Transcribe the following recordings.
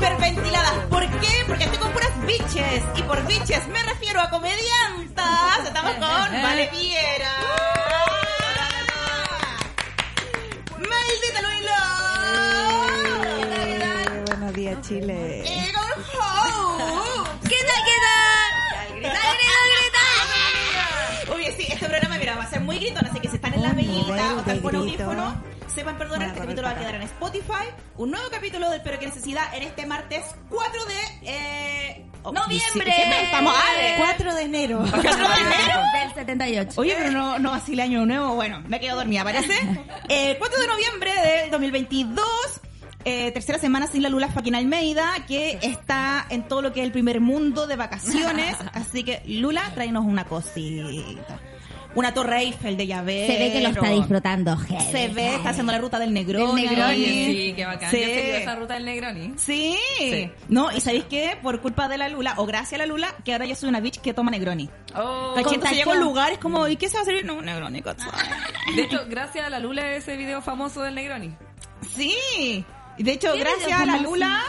Hiperventiladas. ¿Por qué? Porque estoy con puras bitches. Y por bitches me refiero a comediantas. Estamos con Vale Piera. Maldita Loila. Buenos días, Chile. Y con Hope. ¿Qué tal, qué tal? Grita, grita, grita. Oye, sí, este programa, mira, va a ser muy gritón, así que si están en la nivel o están con audífono, sepan perdonar, este capítulo va a quedar en Spotify. Un nuevo capítulo del Pero que Necesidad en este martes 4 de... Eh, oh, ¡Noviembre! ¿Qué tal estamos? Ah, de 4 de enero. 4 de enero. Del 78. Oye, pero no, no vacile año nuevo. Bueno, me quedo dormida, parece. Eh, 4 de noviembre del 2022. eh, tercera semana sin la Lula Faquina Almeida, que está en todo lo que es el primer mundo de vacaciones. Así que, Lula, tráenos una cosita. Una torre Eiffel de llavero. Se ve que lo está disfrutando, heavy. Se ve, está haciendo la ruta del Negroni. Del Negroni. Sí, qué bacán. Sí. Yo seguí esa ruta del Negroni. Sí. Sí. No, y ¿sabéis qué? Por culpa de la Lula, o gracias a la Lula, que ahora yo soy una bitch que toma Negroni. Oh, ¿Cachai? Entonces llego a contagió. lugares como, ¿y qué se va a hacer? No, Negroni, ¿cachai? de hecho, gracias a la Lula ese video famoso del Negroni. Sí. Y de hecho, ¿Qué gracias a la famoso? Lula,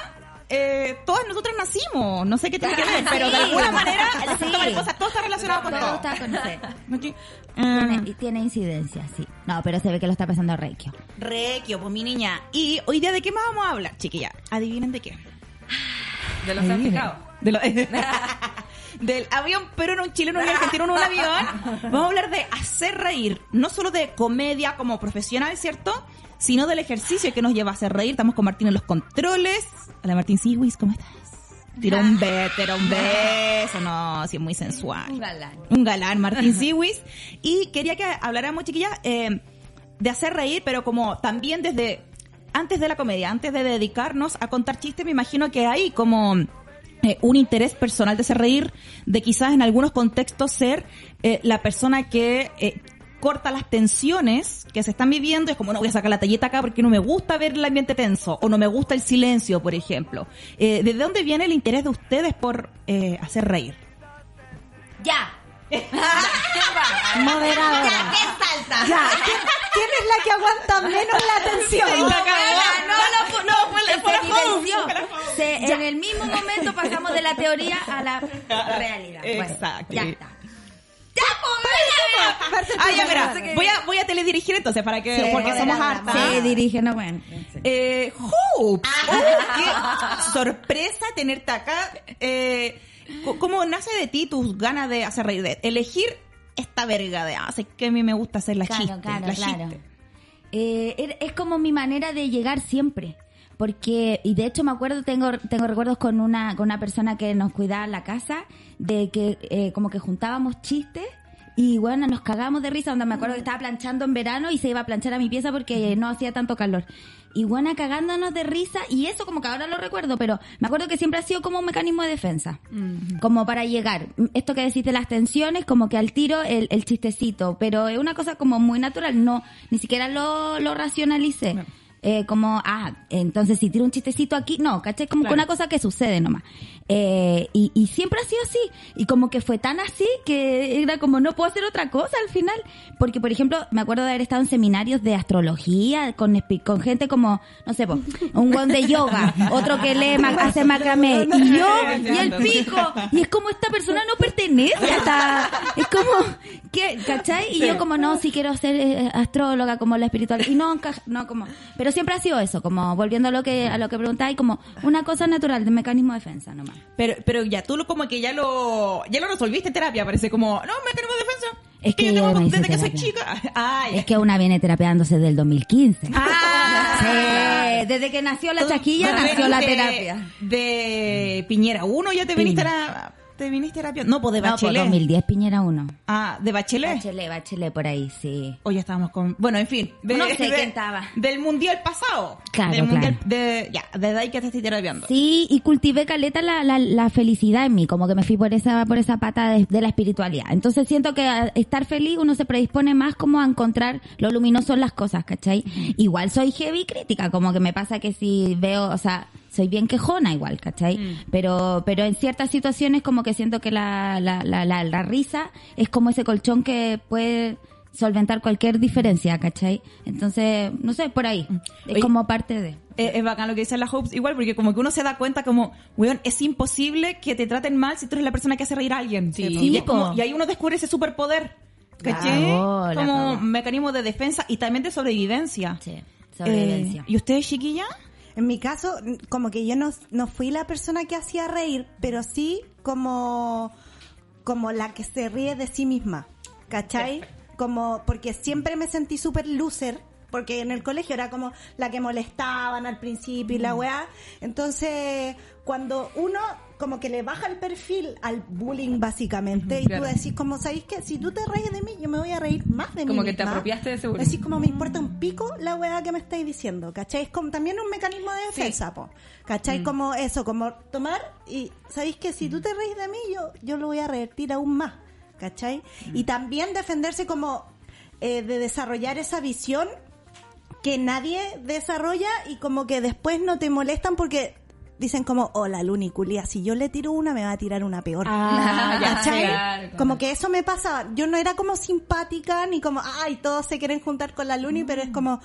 eh, todas nosotras nacimos. No sé qué tiene que ver, Sí. pero de alguna manera, el efecto Sí. mariposa, todo está relacionado con Todo todo. está con ese. Aquí. Tiene, y tiene incidencia, sí. No, pero se ve que lo está pasando Reikio. Requio, pues mi niña. Y hoy día, ¿de qué más vamos a hablar, chiquilla? Adivinen de qué. De los certificados. De lo- del avión peruano, un chileno un argentino en un avión. Vamos a hablar de hacer reír, no solo de comedia como profesional, ¿cierto? Sino del ejercicio que nos lleva a hacer reír. Estamos con Martín en los controles. Hola Martín Siwis, ¿cómo estás? Tira un beso, tira un beso. No, sí, es muy sensual. Un galán. Un galán, Martín Siwis. Y quería que habláramos, chiquilla, eh, de hacer reír, pero como también desde antes de la comedia, antes de dedicarnos a contar chistes, me imagino que hay como eh, un interés personal de hacer reír, de quizás en algunos contextos ser eh, la persona que eh, corta las tensiones que se están viviendo. Es como, no voy a sacar la talleta acá porque no me gusta ver el ambiente tenso o no me gusta el silencio, por ejemplo. Eh, ¿De dónde viene el interés de ustedes por eh, hacer reír? ¡Ya! Moderadora. salta? Ya, ¿quién, quién es la que aguanta menos la tensión? no, no, no, fue la- fue la en el mismo momento pasamos de la teoría a la realidad. Bueno, Exacto. ya está. Ah, ya, mira, voy a, voy a teledirigir entonces para que, porque somos hartas. Se dirige, no, bueno. Eh, Hope, oh, qué sorpresa tenerte acá. Eh, ¿Cómo nace de ti tus ganas de hacer reír? De elegir esta verga de, ah, sé que a mí me gusta hacer la Claro, chiste, claro, la claro. chiste. Eh, er- es como mi manera de llegar siempre. Porque, y de hecho me acuerdo, tengo, tengo recuerdos con una, con una persona que nos cuidaba en la casa, de que eh, como que juntábamos chistes y bueno, nos cagábamos de risa, donde me acuerdo que estaba planchando en verano y se iba a planchar a mi pieza porque no hacía tanto calor. Y bueno, cagándonos de risa, y eso como que ahora lo recuerdo, pero me acuerdo que siempre ha sido como un mecanismo de defensa, como para llegar. Esto que decís de las tensiones, como que al tiro el, el chistecito, pero es una cosa como muy natural, no, ni siquiera lo, lo racionalicé. Eh, como, ah, entonces si tiro un chistecito aquí, no, ¿cachai? Como que una cosa que sucede nomás. Eh, y, y siempre ha sido así. Y como que fue tan así que era como, no puedo hacer otra cosa al final. Porque, por ejemplo, me acuerdo de haber estado en seminarios de astrología con, con gente como, no sé, po, un guan de yoga, otro que lee, hace macramé, y yo, y el pico. Y es como esta persona no pertenece a esta, es como, ¿qué? ¿cachai? Y yo como, no, si quiero ser eh, astróloga, como la espiritual. Y no, no, como, pero siempre ha sido eso, como volviendo a lo que, a lo que preguntáis, como una cosa natural, de mecanismo de defensa nomás. Pero, pero ya tú lo, como que ya lo, ya lo resolviste en terapia, parece como, no, mecanismo de defensa. Es que yo tengo desde que soy chica. Ay, Es que una viene terapeándose desde el 2015. Ah. Sí, desde que nació la chaquilla nació la terapia. De Piñera 1 ya te viniste a te viniste terapia. No, pues de No, Bachelet. 2010 Piñera 1. Ah, de Bachelet. Bachelet, Bachelet por ahí, sí. Ya estábamos con. Bueno, en fin. de- No sé de- quién estaba. Del mundial pasado. Claro, Del mundial. claro. De, ya, desde ahí que te estoy terapiando. Sí, y cultivé caleta la, la, la felicidad en mí, como que me fui por esa, por esa pata de, de la espiritualidad. Entonces siento que estar feliz uno se predispone más como a encontrar lo luminoso en las cosas, ¿cachai? Igual soy heavy crítica, como que me pasa que si veo, o sea, soy bien quejona igual, ¿cachai? Pero, pero en ciertas situaciones como que siento que la, la, la, la, la risa es como ese colchón que puede solventar cualquier diferencia, ¿cachai? Entonces, no sé, por ahí. Es Oye, como parte de... Eh, es bacán lo que dice la Hopes, igual, porque como que uno se da cuenta como, weón, es imposible que te traten mal si tú eres la persona que hace reír a alguien. Sí, y, es po. como- y ahí uno descubre ese superpoder. ¿Cachai? Como mecanismo de defensa y también de sobrevivencia. Sí, sobrevivencia. Eh, ¿Y ustedes, chiquilla? En mi caso, como que yo no, no fui la persona que hacía reír, pero sí como, como la que se ríe de sí misma, ¿cachai? Como, porque siempre me sentí súper loser, porque en el colegio era como la que molestaban al principio y Mm. la weá. Entonces, cuando uno como que le baja el perfil al bullying básicamente, y Claro. tú decís como, ¿sabéis que Si tú te reís de mí, yo me voy a reír más de mí Como que te apropiaste de ese bullying. Decís como me importa un pico la weá que me estáis diciendo, ¿cachai? Es como también un mecanismo de defensa, po. ¿cachai? Como eso, como tomar y sabéis que si tú te reís de mí, yo, yo lo voy a revertir aún más, ¿cachai? Y también defenderse como eh, de desarrollar esa visión que nadie desarrolla y como que después no te molestan porque dicen como, hola, Luni, culia, si yo le tiro una, me va a tirar una peor. Ah, ya, ¿Cachai? claro, claro. Como que eso me pasaba. Yo no era como simpática ni como, ay, todos se quieren juntar con la Luni, pero es como,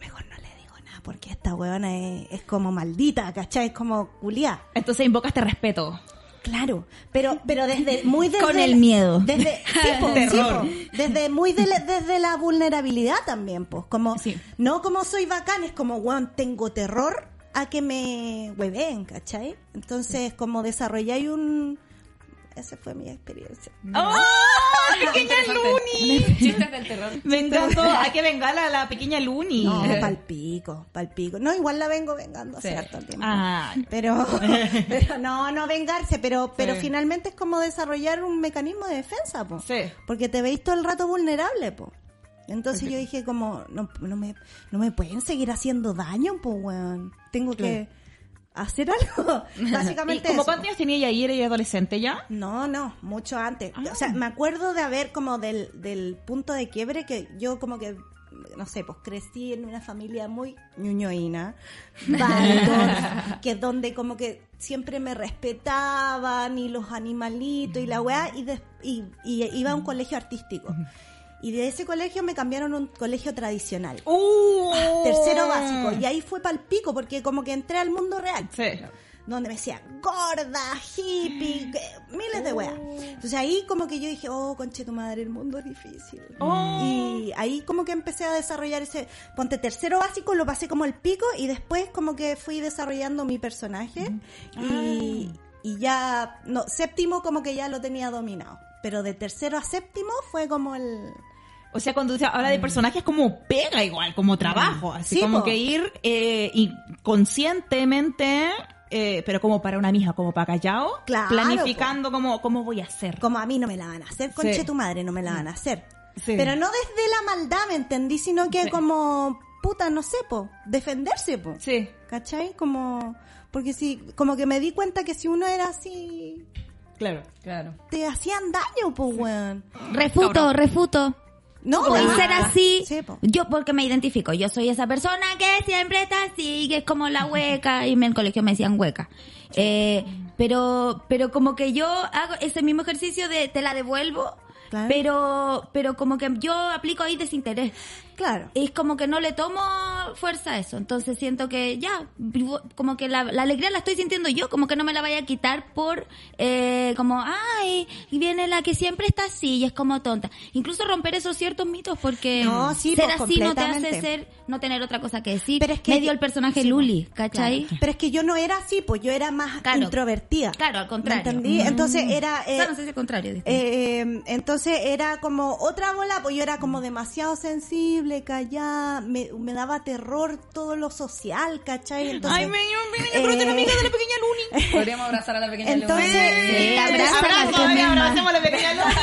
mejor no le digo nada porque esta huevona es, es como maldita, ¿cachai? Es como culia. Entonces invocaste respeto. Claro, pero pero desde muy desde Con el miedo. desde sí, po, Terror. sí, po. desde muy de la- desde la vulnerabilidad también, pues, como Sí. no como soy bacán, es como weón, tengo terror a que me hueven, ¿cachai? Entonces, como desarrolláis un esa fue mi experiencia. ¡Oh! ¡Pequeña Luni! Chistes del terror. Encantó. Hay que vengar a la pequeña Luni. No, palpico, palpico. No, igual la vengo vengando hace Sí. harto tiempo. Ah. Pero, pero no, no vengarse, pero, pero Sí. finalmente es como desarrollar un mecanismo de defensa, po. Sí. Porque te veis todo el rato vulnerable, po. Entonces yo dije como, no, no me, no me pueden seguir haciendo daño, po, weón. Tengo que hacer algo. ¿Y Básicamente como eso. cuántos tenía ella ayer? ¿Ella adolescente ya? No, no, mucho antes. Ah. O sea, me acuerdo de haber como del, del punto de quiebre que yo como que, no sé, pues crecí en una familia muy ñuñoína, que donde como que siempre me respetaban y los animalitos y la weá, y, des- y, y iba a un colegio artístico. Y de ese colegio me cambiaron a un colegio tradicional. ¡Uh! Tercero básico. Y ahí fue pal pico, porque como que entré al mundo real Sí. donde me decían gorda, hippie, miles de weas. Entonces ahí como que yo dije, oh, conche tu madre, el mundo es difícil. Oh. Y ahí como que empecé a desarrollar ese, ponte tercero básico, lo pasé como el pico y después como que fui desarrollando mi personaje y, y ya, no, séptimo como que ya lo tenía dominado. Pero de tercero a séptimo fue como el... O sea, cuando se habla de personajes como pega igual, como trabajo, así Sí, como po. que ir eh, inconscientemente, eh, pero como para una misma, como para callao, Claro, planificando cómo, cómo voy a hacer. Como a mí no me la van a hacer, conche Sí. tu madre, no me la van a hacer. Sí. Pero no desde la maldad, ¿me entendí? Sino que Sí. como, puta, no sé, po, defenderse, po. Sí. ¿Cachai? Como, porque si, como que me di cuenta que si uno era así, Claro. Claro. te hacían daño, po, weón. Refuto, refuto. No, ah, ser así. Sí, po. Yo porque me identifico, yo soy esa persona que siempre está así, que es como la hueca, y en el colegio me decían hueca. Eh, pero, pero como que yo hago ese mismo ejercicio de te la devuelvo, Claro. pero, pero como que yo aplico ahí desinterés. Claro. es como que no le tomo fuerza a eso. Entonces siento que ya, como que la, la alegría la estoy sintiendo yo, como que no me la vaya a quitar por, eh, como, ay, y viene la que siempre está así y es como tonta. Incluso romper esos ciertos mitos porque No, sí, ser pues, así no te hace ser, no tener otra cosa que decir. Pero es que- Medio el personaje sí, Luli, Claro. ¿cachai? Pero es que yo no era así, pues yo era más Claro. introvertida. Claro, al contrario. ¿Me entendí? Mm. Entonces era... O eh, sea, no sé si al contrario. disculpa. eh, entonces era como otra bola, pues yo era como demasiado sensible, callada, me, me daba terror todo lo social, ¿cachai? Entonces, Ay, me, me, pero una eh, amiga de la pequeña Luni. Podríamos abrazar a la pequeña Entonces, Luna. Sí, abraza a la Abrazo, abracemos a la pequeña Luni.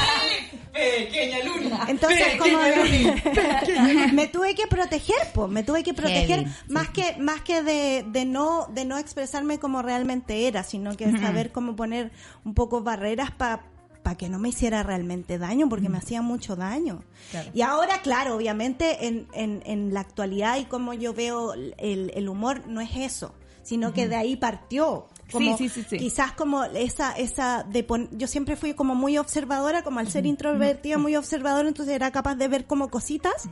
Pequeña Luni. Entonces, como Pequeña me tuve que proteger, pues, me tuve que proteger Heavy, más que más que de, de no de no expresarme como realmente era, sino que saber cómo poner un poco barreras para para que no me hiciera realmente daño, porque me hacía mucho daño. Y ahora, claro, obviamente en, en, en la actualidad y como yo veo el, el humor, no es eso, sino que de ahí partió. Como Sí, sí, sí, sí. Quizás como esa, esa de pon- yo siempre fui como muy observadora, como al ser introvertida, muy observadora, entonces era capaz de ver como cositas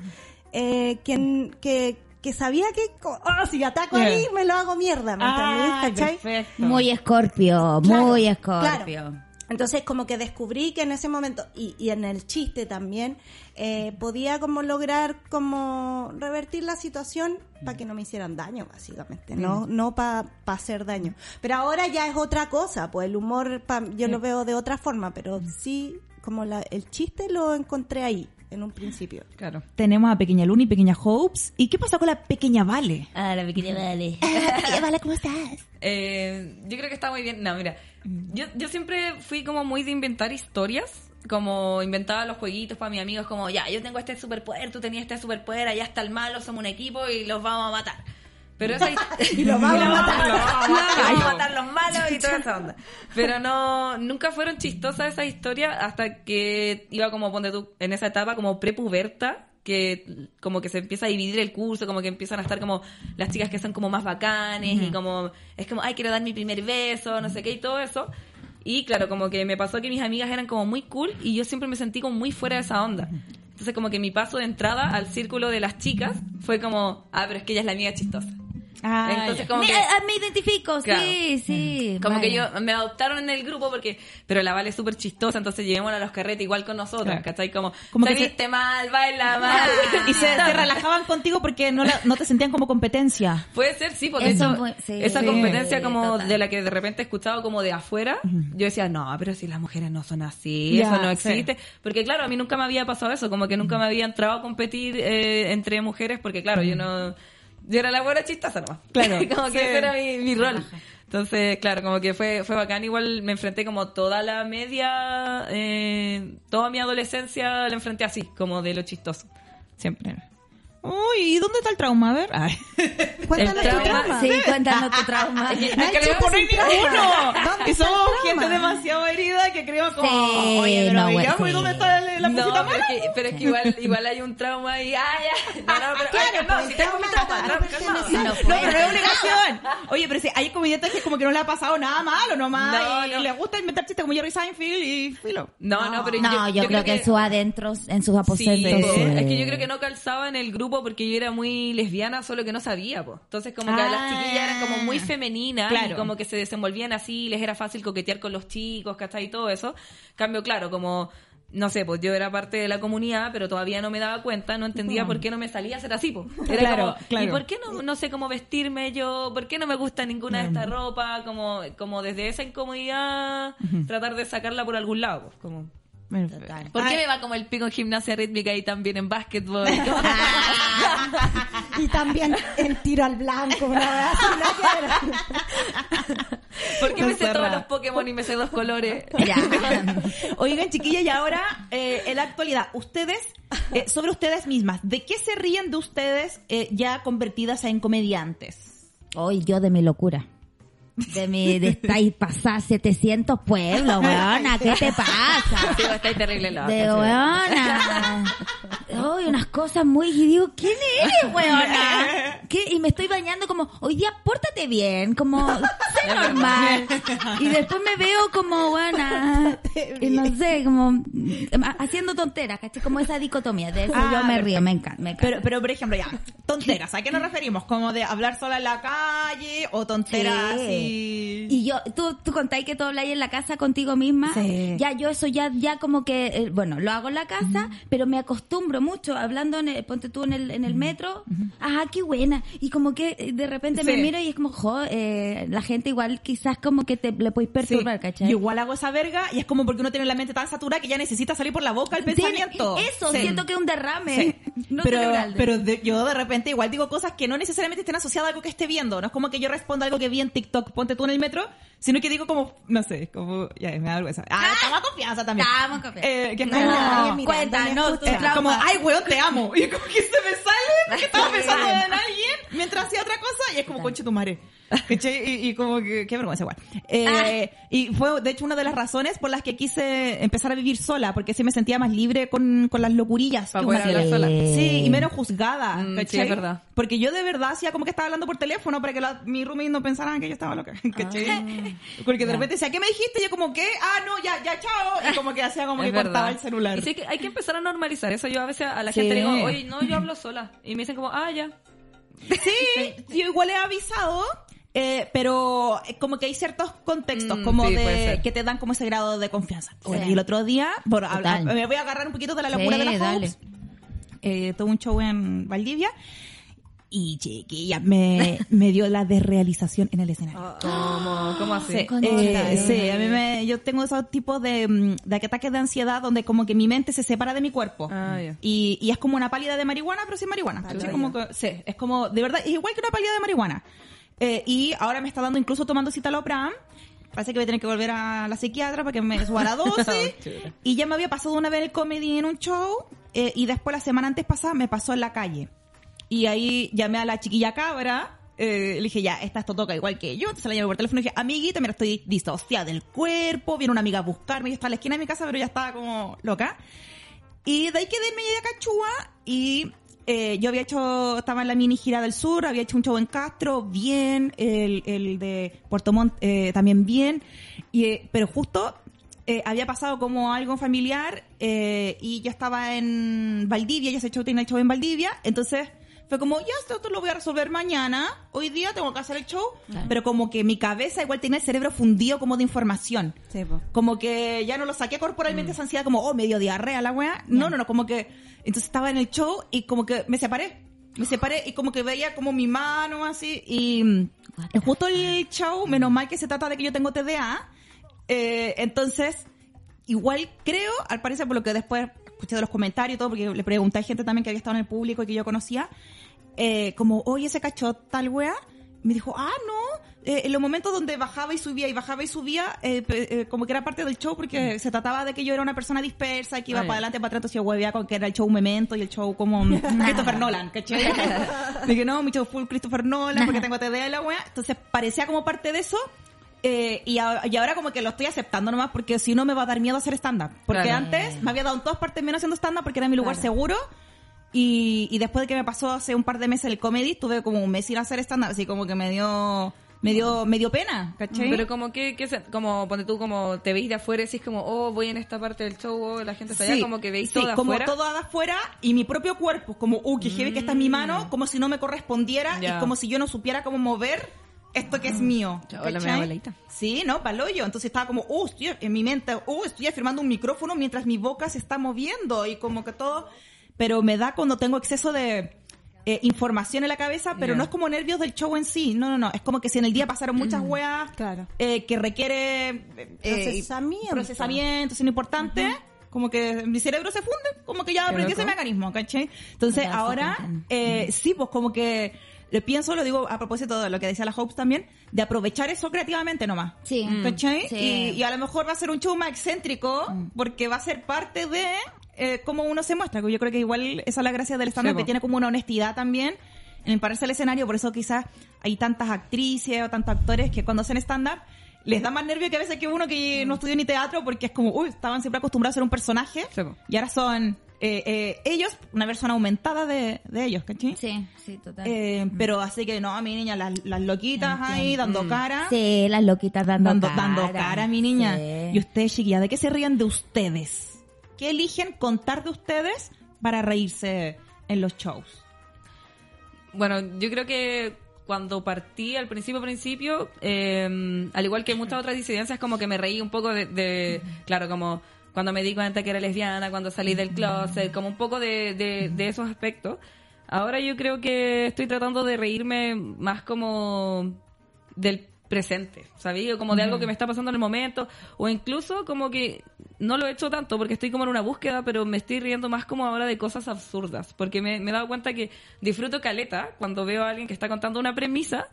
eh, que, que, que sabía que, co- oh, si ataco Yeah. ahí, me lo hago mierda, ¿me entendés? Ay, ¿Cachai? perfecto. Muy escorpio, Claro, muy claro. Entonces como que descubrí que en ese momento, y, y en el chiste también, eh, podía como lograr como revertir la situación para que no me hicieran daño, básicamente, no, no para hacer daño. Pero ahora ya es otra cosa, pues el humor pa- yo lo veo de otra forma, pero sí, como la, el chiste lo encontré ahí, en un principio. Claro. Tenemos a Pequeña Luni, Pequeña Hopes. ¿Y qué pasó con la Pequeña Vale? Ah, la pequeña vale. Vale, ¿cómo estás? Eh, yo creo que está muy bien. No, mira, yo, yo siempre fui como muy de inventar historias. Como inventaba los jueguitos para mis amigos, como ya, yo tengo este superpoder, tú tenías este superpoder, allá está el malo, somos un equipo y los vamos a matar. Pero esa Y los vamos a matar. Los vamos a matar, los malos y toda esa onda. Pero no, nunca fueron chistosas esas historias hasta que iba como, ponte tú, en esa etapa como prepuberta, que como que se empieza a dividir el curso, como que empiezan a estar como las chicas que son como más bacanes y como, es como, ay, quiero dar mi primer beso, no sé qué y todo eso. Y claro, como que me pasó que mis amigas eran como muy cool y yo siempre me sentí como muy fuera de esa onda. Entonces como que mi paso de entrada al círculo de las chicas fue como, ah, pero es que ella es la amiga chistosa. Ah, Entonces como Me, que... ah, me identifico, Claro. sí, sí. Como que yo me adoptaron en el grupo porque, pero la Vale es súper chistosa, entonces llevémosla a los carretes igual con nosotros, Claro. ¿cachai? Como, Como te que se- viste mal, baila mal. Y se, se relajaban contigo porque no, la- no te sentían como competencia. Puede ser, sí, porque Eso eso, fue- sí. esa Sí. competencia como Total. de la que de repente he escuchado como de afuera, yo decía, no, pero si las mujeres no son así, eso no existe. Porque claro, a mí nunca me había pasado eso, como que nunca me había entrado a competir eh, entre mujeres, porque claro, yo no, yo era la buena chistosa nomás. Claro, como que sí. ese era mi, mi rol. Entonces, claro, como que fue, fue bacán. Igual me enfrenté como toda la media, eh, toda mi adolescencia la enfrenté así, como de lo chistoso. Siempre. Uy, ¿y dónde está el trauma? A ver. Ay. Cuéntanos tu trauma. trauma. Sí, cuéntanos tu trauma. No es que hay le- chicos sin trauma. ¡Uno! Y somos gente demasiado herida que creemos como, Sí, oye, pero no, digamos, ¿y sí. dónde está la, la no, cosita pero mala? es que, pero es que igual, igual hay un trauma ahí. Ah, ya. No, no, pero Claro, no, pues, si tengo mi trauma no. No puede. pero es obligación. Oye, pero si hay comediantes que como que no le ha pasado nada malo nomás No, y no. les gusta inventar chistes como Jerry Seinfeld y filo. No, no, pero No, yo, creo, que, en sus adentros, en sus aposentos. es que yo creo que no calzaba en el grupo porque yo era muy lesbiana, solo que no sabía, pues. Entonces como que Ah. las chiquillas eran como muy femeninas Claro. y como que se desenvolvían así, les era fácil coquetear con los chicos, ¿cachai? Y todo eso. Cambio, claro, como no sé, pues yo era parte de la comunidad, pero todavía no me daba cuenta, no entendía por qué no me salía a ser así, pues. Era Claro, como, claro. ¿y por qué no, no sé cómo vestirme yo? ¿Por qué no me gusta ninguna de estas ropas? Como, como desde esa incomodidad, tratar de sacarla por algún lado, pues, como... Total. ¿Por qué me va como el pico en gimnasia rítmica y también en básquetbol? Y también en tiro al blanco, una verdad. ¿Por qué me sé todos los Pokémon y me sé dos colores? Ya. Oigan, chiquillas, y ahora, eh, en la actualidad, ustedes, eh, sobre ustedes mismas, ¿de qué se ríen de ustedes eh, ya convertidas en comediantes? Hoy yo de mi locura. De mi, de estáis pasar 700 pueblos, weona, ¿qué te pasa? Sí, estáis terrible loca, De weona. Ay, unas cosas muy... Y digo, ¿quién eres, weona? ¿Qué? Y me estoy bañando como, hoy día pórtate bien, como, sé normal. Y después me veo como, weona, y no sé, como, haciendo tonteras, ¿cachai? Como esa dicotomía, de eso Ah, yo me perfecto. río, me encanta, me encanta. Pero, pero, por ejemplo, ya, tonteras, ¿a qué nos referimos? Como de hablar sola en la calle o tonteras Sí. Y... Y yo, tú, tú contáis que tú habláis en la casa contigo misma. Sí. Ya, yo eso ya, ya como que, eh, bueno, lo hago en la casa, pero me acostumbro mucho hablando, en el- ponte tú en el, en el metro. Ajá, qué buena. Y como que eh, de repente me miro y es como, jo, eh, la gente igual quizás como que te le podéis perturbar. ¿cachai? Yo igual hago esa verga y es como porque uno tiene la mente tan saturada que ya necesita salir por la boca el pensamiento. Eso, siento que es un derrame. Sí. No pero pero de- yo de repente igual digo cosas que no necesariamente estén asociadas a algo que esté viendo. No es como que yo responda algo que vi en TikTok, ponte tú en el metro, sino que digo como, no sé, como, ya me da vergüenza. Ah, estamos a confianza también. Estamos a confianza. Eh, que es No, como, mirando, cuéntanos traumas. como, ay, weón, te amo. Y como que se me sale porque estaba pensando en alguien mientras hacía otra cosa y es como, conche tu madre. ¿Cachai? Y, y como que, qué vergüenza igual. Eh, Y fue, de hecho, una de las razones por las que quise empezar a vivir sola, porque así me sentía más libre con, con las locurillas. Para que poder hablar sola. Sí, y menos juzgada. Mm, sí, ¿cachai? es verdad. Porque yo de verdad hacía como que estaba hablando por teléfono para que la- mi roommate no pensaran que yo estaba loca. ¿cachai? Ah. Porque de repente decía, ¿qué me dijiste? Y yo como, ¿qué? Ah, no, ya, ya, chao. Y como que hacía como Es que cortaba verdad. el celular. Y sí que hay que empezar a normalizar eso. Yo a veces a la Sí. gente le digo, oye, no, yo hablo sola. Y me dicen como, ah, ya. Sí, yo igual he avisado, eh, pero eh, como que hay ciertos contextos Mm, como sí, de que te dan como ese grado de confianza. Sí. Y el otro día, bueno, habla- me voy a agarrar un poquito de la locura Sí, de la dale. Hopes. Eh, tuve un show en Valdivia y chiquilla, me, me dio la desrealización en el escenario. ¿Cómo, cómo así? Sí, eh, sí, a mí me, yo tengo esos tipos de, mm, de ataques de ansiedad donde como que mi mente se separa de mi cuerpo. Ah, y, y es como una pálida de marihuana, pero sin marihuana. ¿cachai? Como que- sí, es como, de verdad, es igual que una pálida de marihuana. Eh, y ahora me está dando incluso tomando citalopram. Parece que voy a tener que volver a la psiquiatra para que me suba la dosis. y ya me había pasado una vez en el comedy en un show. eh, y después la semana antes pasada me pasó en la calle. Y ahí llamé a la chiquilla cabra. eh, le dije, ya, esta esto toca igual que yo. Entonces la llamé por teléfono y dije, amiguita, mira, estoy disociada del cuerpo. Viene una amiga a buscarme. Yo estaba en la esquina de mi casa, pero ya estaba como loca. Y de ahí quedé media cachúa y eh, yo había hecho, estaba en la mini gira del sur, había hecho un show en Castro, bien, el, el de Puerto Montt eh, también bien, y, eh, pero justo eh, había pasado como algo familiar eh, y yo estaba en Valdivia, ya ese show tenía el show en Valdivia, entonces fue como, ya esto, lo voy a resolver mañana, hoy día tengo que hacer el show, pero como que mi cabeza igual tenía el cerebro fundido como de información. Sí. Como que ya no lo saqué corporalmente esa ansiedad como, oh, medio diarrea la weá. No, no, no, como que, entonces estaba en el show y como que me separé. Me separé y como que veía como mi mano así y justo el show, menos mal que se trata de que yo tengo TDA. eh, entonces, igual creo, al parecer por lo que después escuché de los comentarios y todo, porque le pregunté a gente también que había estado en el público y que yo conocía, eh, como, oye, ese cachó tal wea, me dijo, ah, no, eh, en los momentos donde bajaba y subía y bajaba y subía, eh, eh, como que era parte del show porque se trataba de que yo era una persona dispersa y que iba Ah, para adelante, para atrás, entonces yo huevía con que era el show Memento y el show como Christopher Nolan, ¿cachai? Dije, no, mi show full Christopher Nolan porque tengo TDA y la wea, entonces parecía como parte de eso. eh, y, a- y ahora como que lo estoy aceptando nomás porque si no me va a dar miedo hacer stand-up. Porque Claro. antes me había dado en todas partes menos haciendo stand-up porque era mi lugar seguro. Y, y después de que me pasó hace un par de meses el comedy, tuve como un mes sin hacer stand-up, así como que me dio, me dio, me dio pena, ¿cachai? Pero como que, que se- como, ponte tú, como te veis de afuera y decís como, oh, voy en esta parte del show, oh, la gente está allá, como que veis sí, todo de como afuera. todo de afuera y mi propio cuerpo, como, uh, que heavy que está en mi mano, como si no me correspondiera Ya. y como si yo no supiera cómo mover esto que es mío. Ya, hola. Sí, no, palo yo. Entonces estaba como, uh, estoy en mi mente, uh, estoy afirmando un micrófono mientras mi boca se está moviendo y como que todo, pero me da cuando tengo exceso de eh, información en la cabeza, pero no es como nervios del show en sí, no, no, no, es como que si en el día pasaron muchas weas Claro. eh, que requiere eh, Procesamiento. procesamiento, es importante. Como que mi cerebro se funde, como que ya aprendí ese mecanismo, ¿cachai? Entonces ahora, eh, sí, pues como que lo pienso, lo digo a propósito de lo que decía la Hopes también, de aprovechar eso creativamente nomás. Sí. ¿Cachai? Sí. Y, y a lo mejor va a ser un show más excéntrico, porque va a ser parte de eh, cómo uno se muestra. que Yo creo que igual esa es la gracia del stand-up, Sí, que tiene como una honestidad también en pararse al escenario. Por eso quizás hay tantas actrices o tantos actores que cuando hacen stand-up les da más nervio que a veces que uno que no estudió ni teatro, porque es como, uy, estaban siempre acostumbrados a ser un personaje Sí, y ahora son eh, eh, ellos, una versión aumentada de, de ellos, ¿cachai? Sí, sí, total. Eh, pero así que no, mi niña, las, las loquitas ahí dando cara. sí, las loquitas dando, Dando, cara. dando cara, mi niña. Sí. Y ustedes, chiquilla, ¿de qué se ríen de ustedes? ¿Qué eligen contar de ustedes para reírse en los shows? Bueno, yo creo que cuando partí al principio, principio, eh, al igual que muchas otras disidencias, como que me reí un poco de, de- claro, como cuando me di cuenta que era lesbiana, cuando salí del closet, como un poco de, de, de esos aspectos. Ahora yo creo que estoy tratando de reírme más como del presente, ¿sabí? O como de algo que me está pasando en el momento, o incluso como que no lo he hecho tanto porque estoy como en una búsqueda, pero me estoy riendo más como ahora de cosas absurdas, porque me, me he dado cuenta que disfruto caleta cuando veo a alguien que está contando una premisa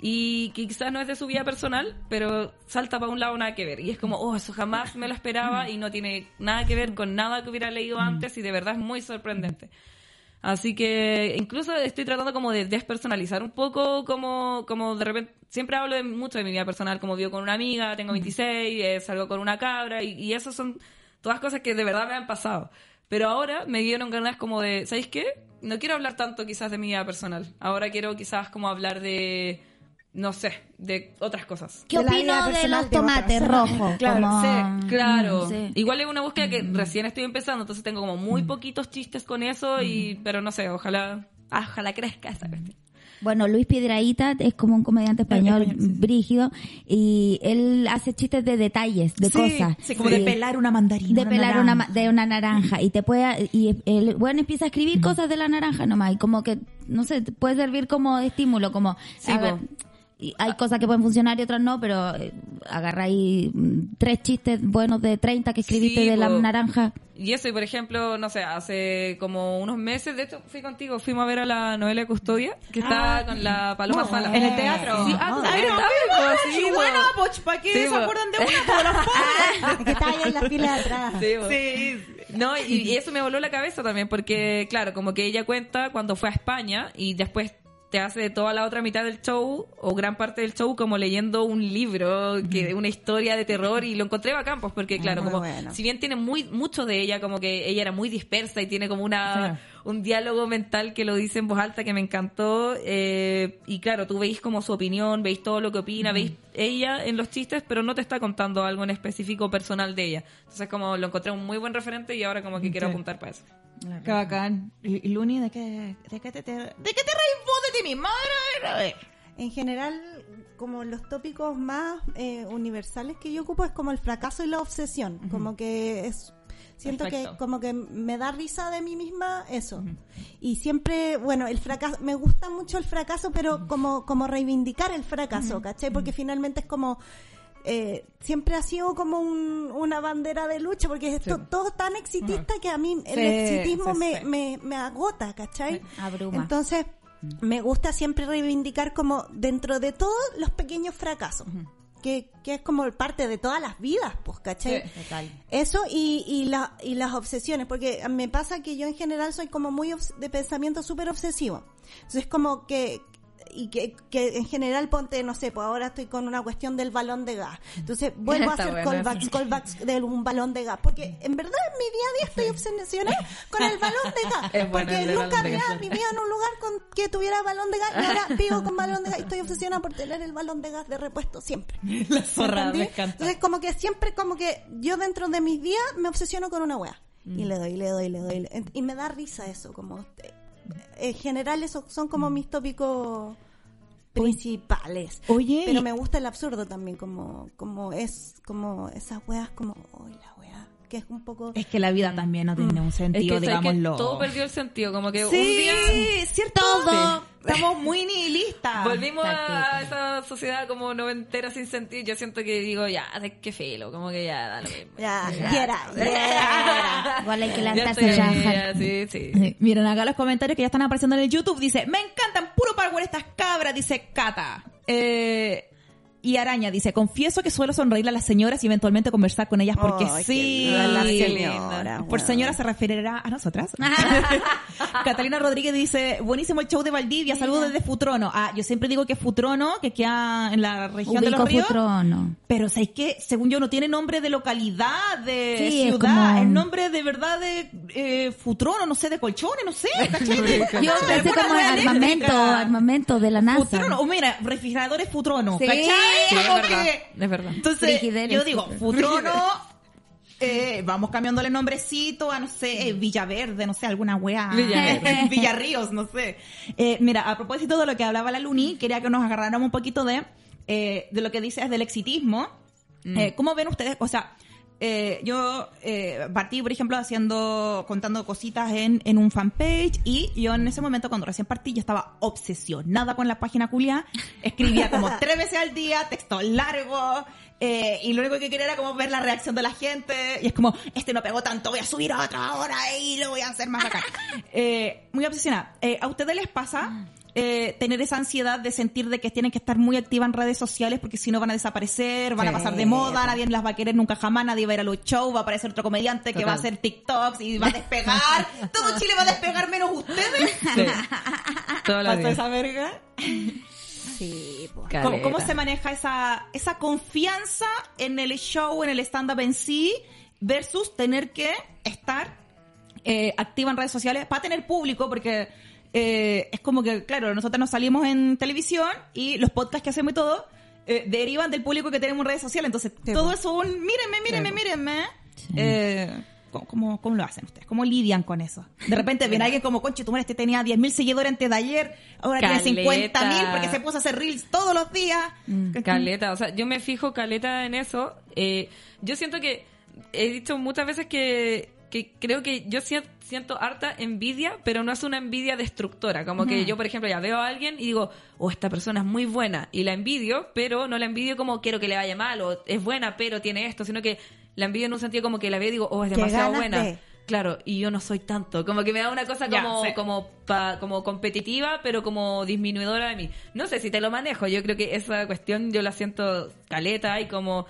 y que quizás no es de su vida personal, pero salta para un lado nada que ver. Y es como, oh, eso jamás me lo esperaba y no tiene nada que ver con nada que hubiera leído antes y de verdad es muy sorprendente. Así que incluso estoy tratando como de despersonalizar un poco, como, como de repente, siempre hablo de mucho de mi vida personal, como vivo con una amiga, tengo 26, eh, salgo con una cabra, y, y eso son todas cosas que de verdad me han pasado. Pero ahora me dieron ganas como de, ¿sabéis qué? No quiero hablar tanto quizás de mi vida personal. Ahora quiero quizás como hablar de, no sé, de otras cosas. ¿Qué de opino de los tomates rojos? Claro, Como- sí, Claro. Mm, sí. Igual es una búsqueda que recién estoy empezando, entonces tengo como muy poquitos chistes con eso, y pero no sé, ojalá, ah, ojalá crezca esa cuestión. Bueno, Luis Piedraíta es como un comediante español español, sí. brígido y él hace chistes de detalles, de Sí, cosas. sí, como de pelar una mandarina. de pelar una, naranja. de una naranja y te puede y el bueno empieza a escribir cosas de la naranja nomás y como que no sé te puede servir como de estímulo como Sí, a ver, po. Y hay cosas que pueden funcionar y otras no pero eh, agarra ahí mm, tres chistes buenos de 30 que escribiste Sí, de la po. naranja Y eso, y por ejemplo, no sé, hace como unos meses, de hecho fui contigo, fuimos a ver a la Noelia Custodia, que está con la Paloma Sala. En el teatro. Sí, ah, no, sí, bueno, pues, ¿para qué Sí, se acuerdan de una? Todos los pobres. que está ahí en la fila de atrás. Sí. No, y, y eso me voló la cabeza también, porque, claro, como que ella cuenta cuando fue a España y después te hace toda la otra mitad del show o gran parte del show como leyendo un libro, que una historia de terror y lo encontré bacán, pues porque claro, como bueno. si bien tiene muy mucho de ella, como que ella era muy dispersa y tiene como una un diálogo mental que lo dice en voz alta que me encantó eh, y claro, tú veis como su opinión, veis todo lo que opina, veis ella en los chistes, pero no te está contando algo en específico personal de ella. Entonces como lo encontré un muy buen referente y ahora como que quiero apuntar para eso. Qué bacán. Y, y Luni, ¿de qué, de qué te, te- ¿de qué te reís vos de ti misma? A ver, a ver. En general, como los tópicos más eh, universales que yo ocupo es como el fracaso y la obsesión. Como que es. Siento Perfecto. que como que me da risa de mí misma eso. Y siempre, bueno, el fracaso, me gusta mucho el fracaso, pero como, como reivindicar el fracaso, ¿cachai? Porque finalmente es como, eh, siempre ha sido como un- una bandera de lucha, porque es to- todo tan exitista que a mí el Sí, exitismo sí, me, sí. me, me agota, ¿cachai? Abruma. Entonces, me gusta siempre reivindicar como dentro de todos los pequeños fracasos. Que, que es como parte de todas las vidas, pues, ¿cachai? total. Eso y, y, la, y las obsesiones, porque me pasa que yo en general soy como muy obs- de pensamiento súper obsesivo. Entonces como que, y que, que en general ponte, no sé, pues ahora estoy con una cuestión del balón de gas. Entonces vuelvo a hacer bueno callbacks, callbacks de un balón de gas, porque en verdad en mi día a día estoy obsesionada con el balón de gas. Es bueno porque nunca había vivido en un lugar con que tuviera balón de gas y ahora vivo con balón de gas y estoy obsesionada por tener el balón de gas de repuesto siempre. La zorra, me encanta. Entonces, como que siempre, como que yo dentro de mis días me obsesiono con una wea. Mm. Y le doy, le doy, le doy. Y me da risa eso, como... eh, En general, esos son como mis tópicos principales. Oye, Pero me gusta el absurdo también, como, como es, como esas weas, como, uy, la wea, que es un poco... Es que la vida también no tiene un Es sentido, que, ¿sabes qué? digámoslo. todo perdió el sentido, como que sí, un día cierto. Todo. Estamos muy nihilistas. volvimos a Exacto. esa sociedad como noventera sin sentido. Yo siento que digo, ya, qué felo, como que ya da lo mismo. Ya, quiera, igual hay que lanzarse a ya, sí. Sí, Miren acá los comentarios que ya están apareciendo en el YouTube. Dice, me encantan puro power estas cabras, dice Cata. Eh, Y Araña dice, confieso que suelo sonreírle a las señoras y eventualmente conversar con ellas porque sí. linda señora, Por señora se referirá a nosotras. Catalina Rodríguez dice, buenísimo el show de Valdivia, saludos desde Futrono. Ah, yo siempre digo que Futrono, que queda en la región de Ubico los ríos. Futrono. Pero ¿sabes qué? Según yo no tiene nombre de localidad, de Sí, es ciudad, como- es nombre de verdad de eh, Futrono, no sé, de colchones, no sé, ¿cachai? De- Yo de pensé como armamento, armamento de la NASA. Futrono, o mira, refrigeradores Futrono, Sí. ¿cachai? Sí, es Como verdad. que- Es verdad. Entonces, yo digo, Futrono. Eh, vamos cambiándole nombrecito a, no sé, eh, Villaverde, no sé, alguna wea. Villaverde. Villarríos, no sé. Eh, mira, a propósito de lo que hablaba la Luni, quería que nos agarráramos un poquito de, eh, de lo que dices del exitismo. Eh, ¿Cómo ven ustedes? O sea, eh, yo eh, partí, por ejemplo, haciendo, contando cositas en, en un fanpage y yo en ese momento, cuando recién partí, yo estaba obsesionada con la página culia. Escribía como tres veces al día, texto largo, eh, y lo único que quería era como ver la reacción de la gente. Y es como, este no pegó tanto, voy a subir otro ahora y lo voy a hacer más acá. Eh, muy obsesionada. Eh, ¿A ustedes les pasa eh, tener esa ansiedad de sentir de que tienen que estar muy activas en redes sociales porque si no van a desaparecer, van a pasar de moda, nadie las va a querer nunca jamás, nadie va a ir a los shows, va a aparecer otro comediante que va a hacer TikToks y va a despegar. Todo Chile va a despegar menos ustedes. Sí. Toda la ¿Pasó vida. esa verga? Sí, pues. ¿Cómo, cómo se maneja esa, esa confianza en el show, en el stand-up en sí, versus tener que estar eh, activa en redes sociales para tener público? Porque eh, es como que, claro, nosotros nos salimos en televisión y los podcasts que hacemos y todo eh, derivan del público que tenemos en redes sociales. Entonces, todo eso un mírenme, mírenme, mírenme. Eh, ¿cómo, cómo, cómo lo hacen ustedes? ¿Cómo lidian con eso? De repente viene alguien como, conche, tu madre, este tenía 10.000 seguidores antes de ayer, ahora Caleta. tiene 50.000 porque se puso a hacer reels todos los días. Caleta, o sea, yo me fijo caleta en eso. Eh, yo siento que he dicho muchas veces que, que creo que yo sien- siento harta envidia, pero no es una envidia destructora. Como que yo, por ejemplo, ya veo a alguien y digo, oh, esta persona es muy buena y la envidio, pero no la envidio como quiero que le vaya mal o es buena, pero tiene esto, sino que la envidio en un sentido como que la veo y digo, oh, es demasiado buena. de. Claro, y yo no soy tanto. Como que me da una cosa como, sí. como, pa- como competitiva, pero como disminuidora de mí. No sé si te lo manejo. Yo creo que esa cuestión yo la siento caleta y como,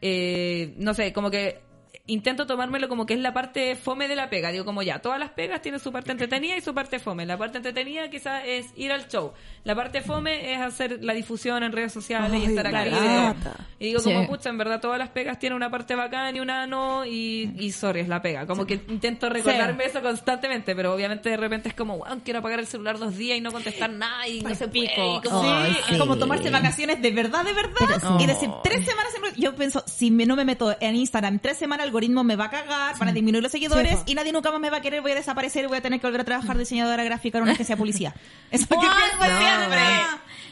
eh, no sé, como que intento tomármelo como que es la parte fome de la pega. Digo, como ya, todas las pegas tienen su parte entretenida y su parte fome. La parte entretenida quizás es ir al show. La parte fome es hacer la difusión en redes sociales y estar activo. Y digo, como, pucha, en verdad todas las pegas tienen una parte bacán y una no, y, y sorry, es la pega. Como que intento recordarme eso constantemente, pero obviamente de repente es como, wow, quiero apagar el celular dos días y no contestar nada y no se puede. y como- Sí, Ay, es como tomarse vacaciones de verdad, de verdad. Pero. Y decir, tres semanas en... Yo pienso, si me- no me meto en Instagram tres semanas, el algoritmo me va a cagar, van a disminuir los seguidores y nadie nunca más me va a querer, voy a desaparecer y voy a tener que volver a trabajar diseñadora gráfica en una agencia de policía. Eso que pienso siempre.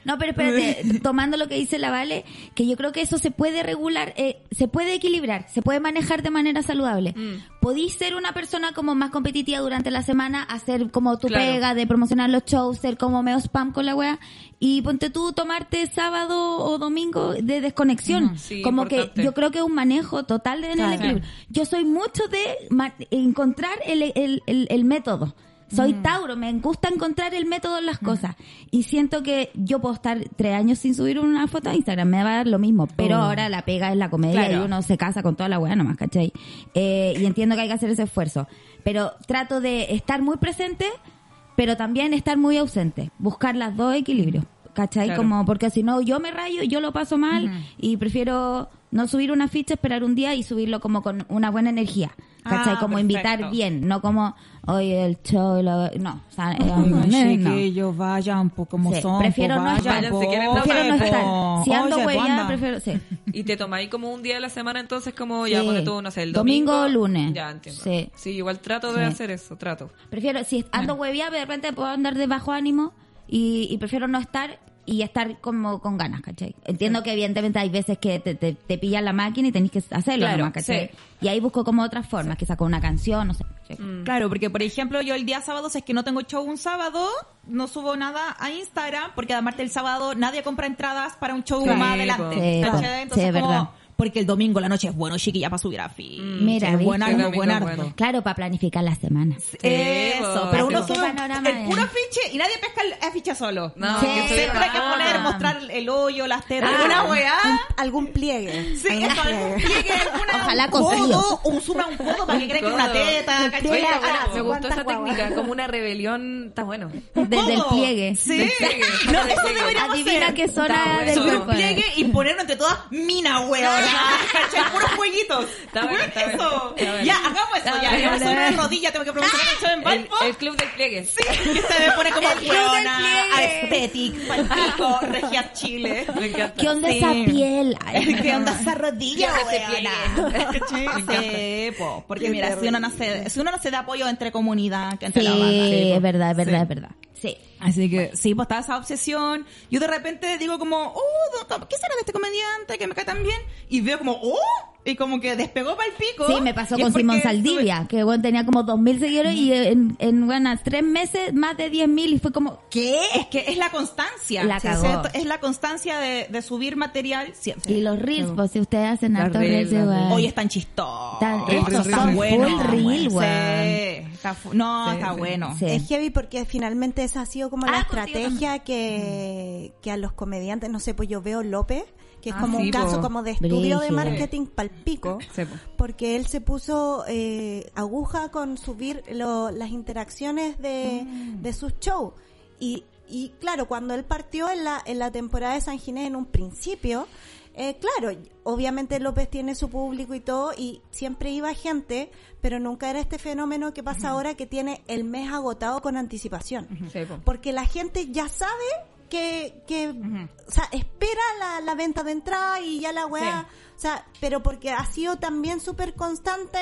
No, pero espérate, tomando lo que dice la Vale, que yo creo que eso se puede regular, eh, se puede equilibrar, se puede manejar de manera saludable. Podís ser una persona como más competitiva durante la semana, hacer como tu Claro. pega de promocionar los shows, ser como medio spam con la wea, y ponte tú tomarte sábado o domingo de desconexión. Sí, como importante. que yo creo que es un manejo total de en el equilibrio. Yo soy mucho de encontrar el, el, el, el método. Soy Tauro, me gusta encontrar el método en las cosas. Y siento que yo puedo estar tres años sin subir una foto a Instagram, me va a dar lo mismo. Pero ahora la pega es la comedia Claro. y uno se casa con toda la weá nomás, ¿cachai? Eh, y entiendo que hay que hacer ese esfuerzo. Pero trato de estar muy presente, pero también estar muy ausente. Buscar las dos equilibrios. ¿Cachai? Claro. Como, porque si no, yo me rayo, yo lo paso mal y prefiero no subir una ficha, esperar un día y subirlo como con una buena energía. ¿Cachai? Ah, como perfecto. invitar bien, no como, oye, el show, y la- no. O sea, eh, no. chiquillos, vayan po, como Sí, son. prefiero po, no vayan, estar. Vayan si quieren, no Prefiero no estar. Si ando banda. prefiero, sí. Y te tomáis como un día de la semana, entonces como ya Sí. pone tú, no sé, el Domingo domingo. o lunes. Ya, entiendo. Sí. Sí, igual trato de hacer eso, trato. Prefiero, si ando hueveada, de repente puedo andar de bajo ánimo y, y prefiero no estar y estar como con ganas, ¿cachai? Entiendo que evidentemente hay veces que te, te, te pillan la máquina y tenés que hacerlo Claro, nomás, ¿cachai? sí. Y ahí busco como otras formas, que saco una canción, no sé. ¿cachai? Claro, porque por ejemplo yo el día sábado, si es que no tengo show un sábado, no subo nada a Instagram, porque además del sábado nadie compra entradas para un show Sí, más adelante. Sí, ¿cachai? Entonces Sí, es como, verdad. Porque el domingo la noche es bueno, chiquilla, para subir a fin. Mira, es domingo es buenardo. bueno. Claro, para planificar la semana. Eso, pero uno panorama el es. puro afiche y nadie pesca el afiche solo. No, Sí. que Siempre hay que poner, mostrar el hoyo, las tetas, Ah. alguna weá. Algún pliegue. Sí, algún eso, algún pliegue. pliegue, alguna Ojalá un codo, un zoom a un codo para que crean que es una teta. Oye, bueno, ah, me gustó esa ¿cuántas guaguas? técnica, como una rebelión, está bueno. Desde el pliegue. Sí. No, eso deberíamos Adivina hacer. qué zona del. Subir un pliegue y ponerlo entre todas mina, weón. ¿Cachai? Puros jueguitos. Está bueno, está. Eso. Ya, hagamos eso. Ya, yo sobre una rodilla tengo que preguntar mucho en El, Valpo. el club del pliegue. Sí, que se me pone como El club del weona, pliegue. aesthetic, palpico, regia Chile. Me encanta. ¿Qué onda Sí. esa piel? Ay, ¿Qué onda esa rodilla, Ya, ese weona? pliegue. Sí, po, porque mira, si uno, no se, si uno no se da apoyo entre comunidad, que entre Sí, la banda. es po. verdad, es verdad, Sí. es verdad. Sí. Así que sí, pues estaba esa obsesión. Yo de repente digo como, oh, ¿qué será de este comediante que me cae tan bien? Y veo como, oh, y como que despegó para el pico. Sí, me pasó Y es con Simón Saldivia, que bueno, tenía como 2.000 seguidores y en, en bueno, tres meses más de 10.000 y fue como, ¿qué? Es que es la constancia. La Sí, cagó. ¿cierto? Es la constancia de, de subir material siempre. Y los reels, pues si ustedes hacen hartos reels, reels. Hoy están chistosos. Tan- estos son buenos. reel, Sí, weón. está fu- no, Sí, está sí. bueno. Sí. Es heavy porque finalmente esa ha sido como la Ah, contigo estrategia que, que a los comediantes, no sé, pues yo veo López, que es Ah, como sí, un caso po. como de estudio de marketing palpico, Sí, po. porque él se puso eh, aguja con subir lo- las interacciones de, de sus shows. Y, y claro, cuando él partió en la, en la temporada de San Ginés en un principio, eh, claro, obviamente López tiene su público y todo, y siempre iba gente, pero nunca era este fenómeno que pasa ahora que tiene el mes agotado con anticipación. Porque la gente ya sabe que, que o sea, espera la, la venta de entrada y ya la weá, sea, pero porque ha sido también súper constante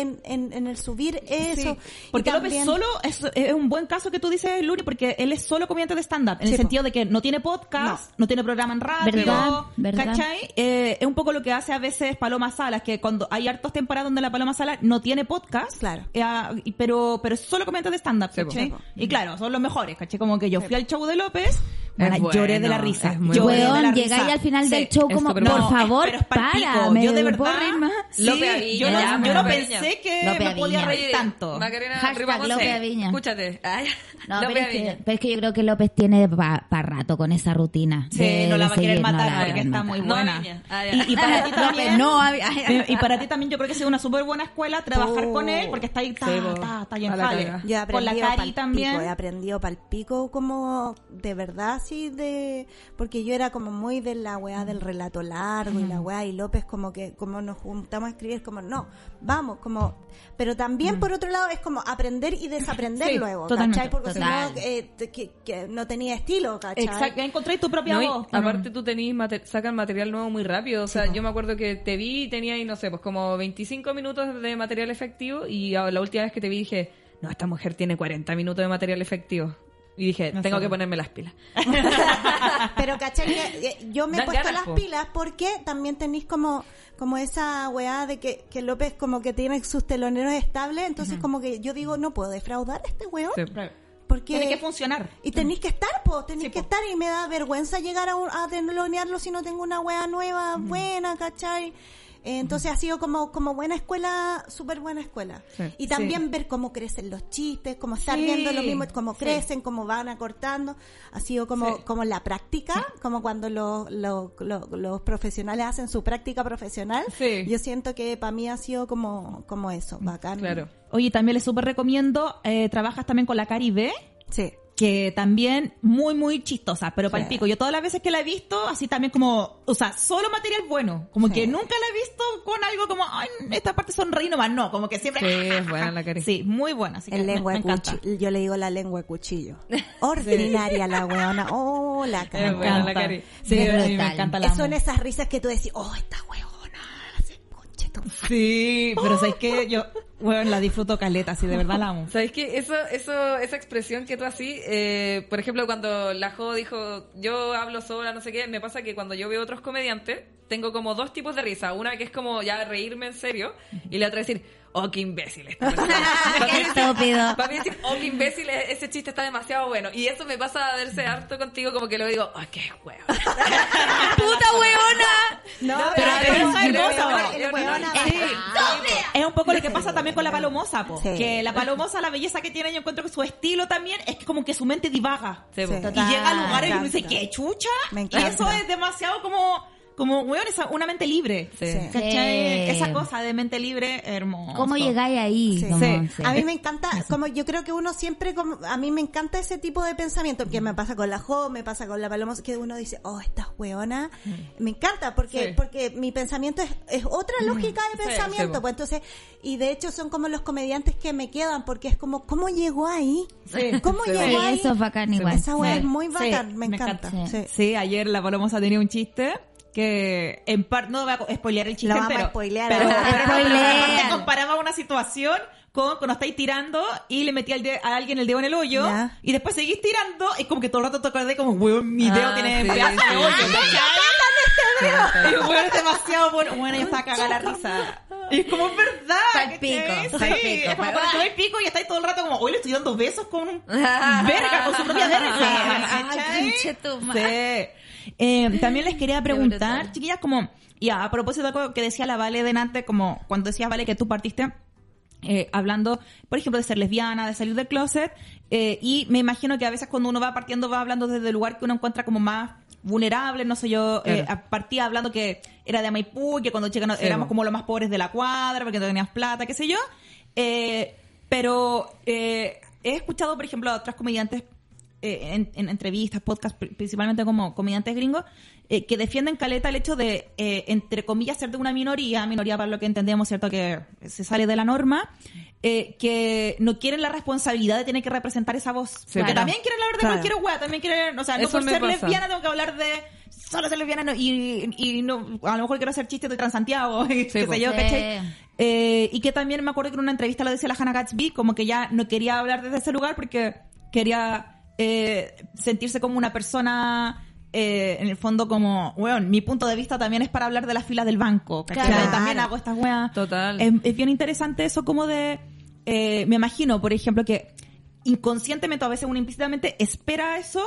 en, en, en el subir eso. Sí, porque López solo es, es un buen caso que tú dices, Luri, porque él es solo comediante de stand-up, en Sí, el po. sentido de que no tiene podcast, no, tiene programa en radio, Verdad, verdad. ¿cachai? Eh, es un poco lo que hace a veces Paloma Salas, que cuando hay hartos temporadas donde la Paloma Salas no tiene podcast, Claro. eh, ah, y- pero, pero es solo comediante de stand-up, Sí, po. ¿cachai? Sí, po. Y claro, son los mejores, ¿cachai? Como que yo fui al show de López, bueno, bueno, lloré de la risa. es lloré de la risa. llegáis al final Sí. del show es como, por bueno. favor, pero es para, me yo de ¿me puedo verdad, reír más? sí, Lope Aviña, yo no, yo no pensé que Lope me podía reír tanto. Macarena. Lope Aviña. Escúchate. Ay, No, Lope pero es, que, Aviña. pero es que yo creo que López tiene para rato con esa rutina. Sí, de- no la va a querer matar porque está muy buena. Ah, y, y para ti también. No, y para ti también yo creo que ha sido una súper buena escuela trabajar con él porque está ahí, está, está, Con la aprendido Cari también. he aprendido palpico como de verdad así de porque yo era como muy de la weá del relato largo y la weá y López como que como nos juntamos a escribir como no, vamos, como pero también por otro lado es como aprender y desaprender Sí, luego, ¿cachai? Porque total. si no eh, que, que no tenía estilo, ¿cachai? Exacto, encontré tu propia No, y voz. aparte tú tenís mate- sacan material nuevo muy rápido. O sea, yo me acuerdo que te vi y tenía ahí, no sé, pues como 25 minutos de material efectivo y la última vez que te vi dije, no, esta mujer tiene 40 minutos de material efectivo. Y dije, No tengo sé. que ponerme las pilas. Pero cachai que eh, yo me he Dan puesto ganas, las po. pilas porque también tenéis como como esa weá de que, que López como que tiene sus teloneros estables, entonces como que yo digo, no puedo defraudar a este weón. Sí. Porque Tiene que funcionar. Y tenéis que estar, po, tenéis Sí, que po. estar y me da vergüenza llegar a, un, a telonearlo si no tengo una wea nueva, buena, ¿cachai? Entonces ha sido como, como buena escuela, súper buena escuela. Sí. Y también ver cómo crecen los chistes, cómo estar Sí. viendo lo mismo, cómo Sí. crecen, cómo van acortando. Ha sido como, Sí. como la práctica, como cuando los, los, los, los profesionales hacen su práctica profesional. Sí. Yo siento que para mí ha sido como, como eso, bacán. Claro. Oye, también les súper recomiendo, eh, trabajas también con la Caribe, Sí. Que también muy, muy chistosa, pero Sí. para el pico. Yo todas las veces que la he visto, así también como, o sea, solo material bueno. Como Sí. que nunca la he visto con algo como, ay, esta parte sonreí nomás. No, como que siempre. Sí, es buena la Cari. Sí, muy buena. Así que me- lengua me cuchillo. Yo le digo la lengua de cuchillo. Ordinaria la weona. Oh, la Es cara. buena la Cari. Sí, Es me encanta la Son esas risas que tú decís, oh, esta weona. Madre". Sí, pero sabes que yo, bueno, la disfruto caleta, sí, de verdad la amo. ¿Sabes qué? Eso, eso, esa expresión que tú así, eh, por ejemplo, cuando la Jo dijo, yo hablo sola, no sé qué, me pasa que cuando yo veo otros comediantes, tengo como dos tipos de risa. Una que es como ya reírme en serio, y la otra decir, oh, qué imbécil esta. Qué estúpido. Para mí decir, oh, qué imbécil, ese chiste está demasiado bueno. Y eso me pasa a verse harto contigo, como que lo digo, oh, qué huevo. ¡Puta huevona! No, pero es un poco lo que pasa también con la palomosa, po. Sí. Que la palomosa, la belleza que tiene, yo encuentro que su estilo también es que como que su mente divaga. Sí. Y llega a lugares y uno Me dice. ¿qué chucha? Me y encanta. eso es demasiado como, como, weón, esa- una mente libre. Sí. ¿Cachai? Sí. Esa cosa de mente libre, hermoso. ¿Cómo llegáis ahí? Sí. Como- Sí. sí. A mí me encanta, como yo creo que uno siempre, como, a mí me encanta ese tipo de pensamiento, que me pasa con la Jo, me pasa con la Paloma, que uno dice, oh, esta hueona, me encanta, porque, Sí. porque mi pensamiento es, es otra lógica de pensamiento, pues entonces, y de hecho son como los comediantes que me quedan, porque es como, ¿cómo llegó ahí? ¿Cómo Sí. llegó Sí, ahí? eso es bacán igual. Esa hueá Sí. es muy bacán, me me encanta. Sí. Sí. Sí, ayer la Palomosa tenía un chiste que en parte no voy a spoilear el chiste, a pero, spoilear pero, pero no, pero en parte comparaba una situación con cuando estáis tirando y le metí al de- a alguien el dedo en el hoyo y después seguís tirando y como que todo el rato te acordé como, weón, mi dedo Ah, tiene sí, pedazo de sí. hoyo, ¿cachai? Sí. Y weón, es demasiado bueno. Bueno, ya está cagada la risa. Y es como, verdad. ¿cachai? pico, Sí, pa'l pico, es como cuando te doy pico y estáis todo el rato como, hoy le estoy dando besos con un verga, con su propia verga. Sí. Eh, también les quería preguntar, chiquillas, como, ya, a propósito de algo que decía la Vale delante, como cuando decías, Vale, que tú partiste eh, hablando, por ejemplo, de ser lesbiana, de salir del closet, eh, y me imagino que a veces cuando uno va partiendo va hablando desde el lugar que uno encuentra como más vulnerable, no sé yo, eh, Claro. partía hablando que era de Maipú, y que cuando chicas Sí, éramos como los más pobres de la cuadra, porque no teníamos plata, qué sé yo, eh, pero eh, he escuchado, por ejemplo, a otras comediantes eh, en, en entrevistas, podcasts, pri- principalmente como comediantes gringos, eh, que defienden caleta el hecho de, eh, entre comillas, ser de una minoría, minoría para lo que entendemos, ¿cierto? Que se sale de la norma, eh, que no quieren la responsabilidad de tener que representar esa voz. porque Claro. también quieren hablar de Claro. cualquier wea, también quieren, o sea, no Eso por ser pasa. lesbiana tengo que hablar de solo ser lesbiana no, y, y no, a lo mejor quiero hacer chistes de Transantiago, y qué sé yo, Sí. ¿cachai? Eh, y que también me acuerdo que en una entrevista lo decía la Hannah Gatsby, como que ya no quería hablar desde ese lugar porque quería eh, sentirse como una persona, eh, en el fondo como, weón, mi punto de vista también es para hablar de las filas del banco. ¿cachai? Claro. También hago estas weas. Total. Es, es bien interesante eso como de, eh, me imagino, por ejemplo, que inconscientemente o a veces uno implícitamente espera eso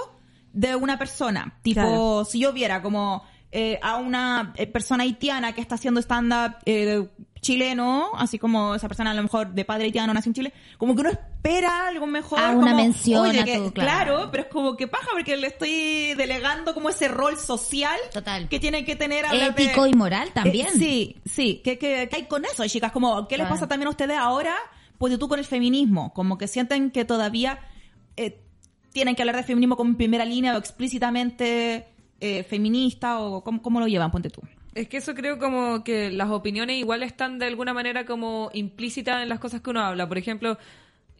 de una persona. Tipo, Claro. si yo viera como eh, a una persona haitiana que está haciendo stand-up eh, chileno, así como esa persona a lo mejor de padre haitiano nació en Chile, como que uno espera algo mejor. Ah, una como, mención oye, a que- claro. claro. pero es como que paja porque le estoy delegando como ese rol social Total. que tiene que tener de- Ético y moral también. eh, sí, sí. ¿Qué, qué, qué hay con eso, chicas? Como, ¿Qué les Claro. pasa también a ustedes ahora? Pues tú con el feminismo. Como que sienten que todavía eh, tienen que hablar de feminismo como en primera línea o explícitamente eh, feminista o cómo, cómo lo llevan, ponte tú. Es que eso creo como que las opiniones igual están de alguna manera como implícitas en las cosas que uno habla. Por ejemplo,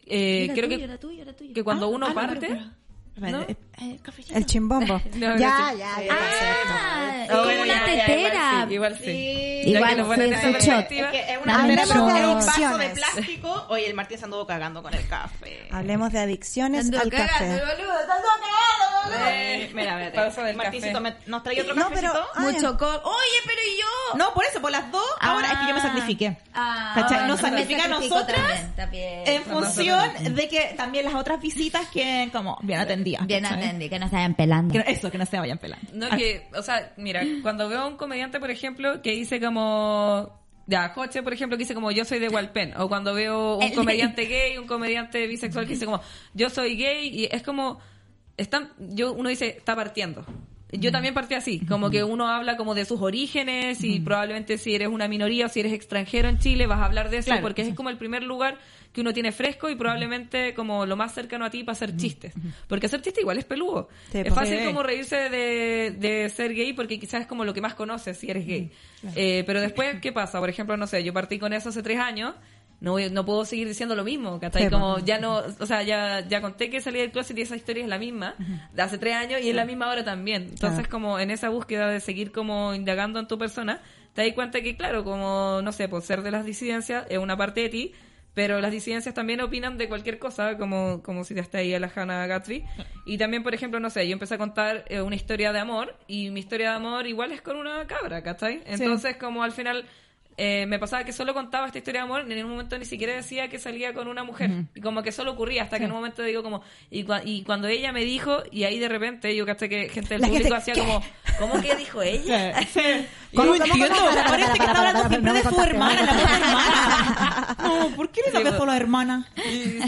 eh, creo que, que cuando uno parte... El chimbombo. No, ya, no, ya, ya. Ah, Ah, es como bueno, una tetera. Igual sí, igual sí. Igual shot. Es que es una de un vaso de Adicciones. plástico. Oye, el Martín se anduvo cagando con el café. Hablemos de adicciones Ando al cagando, café. boludo, ando cagando. Eh, mira, mira. Pausa del Martincito, café. ¿me- ¿nos trae otro No, cafecito? pero- Ah, Mucho co... Oye, pero ¿y yo? No, por eso, por las dos. Ahora es que yo me Ah. sacrifiqué. Ah, Nos me sacrifica a sacrifico nosotras también, también. En Nosotros función de que también las otras visitas que como bien atendidas. Bien ¿cachai? atendí, que no se vayan pelando. Que no- eso, que no se vayan pelando. No, Ah, que, o sea, mira, cuando veo a un comediante, por ejemplo, que dice como... Ya, Joche, por ejemplo, que dice como yo soy de Walpen. O cuando veo un El- comediante gay, un comediante bisexual que dice como yo soy gay. Y es como... Están, yo, uno dice, está partiendo. Yo también partí así, como que uno habla como de sus orígenes y probablemente si eres una minoría o si eres extranjero en Chile vas a hablar de eso Claro, porque es como el primer lugar que uno tiene fresco y probablemente como lo más cercano a ti para hacer chistes. Porque hacer chistes igual es peludo. Sí, es pues. fácil Sí. como reírse de, de ser gay porque quizás es como lo que más conoces si eres gay. Eh, pero después, ¿qué pasa? Por ejemplo, no sé, yo partí con eso hace tres años. No, voy- no puedo seguir diciendo lo mismo, ¿cachai? Sí, como pues. ya no, o sea, ya, ya conté que salí del closet y esa historia es la misma, de hace tres años y es la misma ahora también. Entonces, como en esa búsqueda de seguir como indagando en tu persona, te das cuenta que, claro, como, no sé, por ser de las disidencias es una parte de ti, pero las disidencias también opinan de cualquier cosa, como, como si te está ahí a la Hannah Gatsby. Y también, por ejemplo, no sé, yo empecé a contar eh, una historia de amor y mi historia de amor igual es con una cabra, ¿cachai? Entonces, como al final eh, me pasaba que solo contaba esta historia de amor, en un momento ni siquiera decía que salía con una mujer. Y como que solo ocurría, hasta que en un momento digo como, y, cua- y cuando ella me dijo, y ahí de repente yo caché que gente del La público hacía como, ¿cómo que dijo ella? ¿Cómo, no cómo, entiendo, parece que está hablando siempre de su hermana, ¿no? la pobre hermana. No, ¿por qué le Sí, sabes pues. a hermana?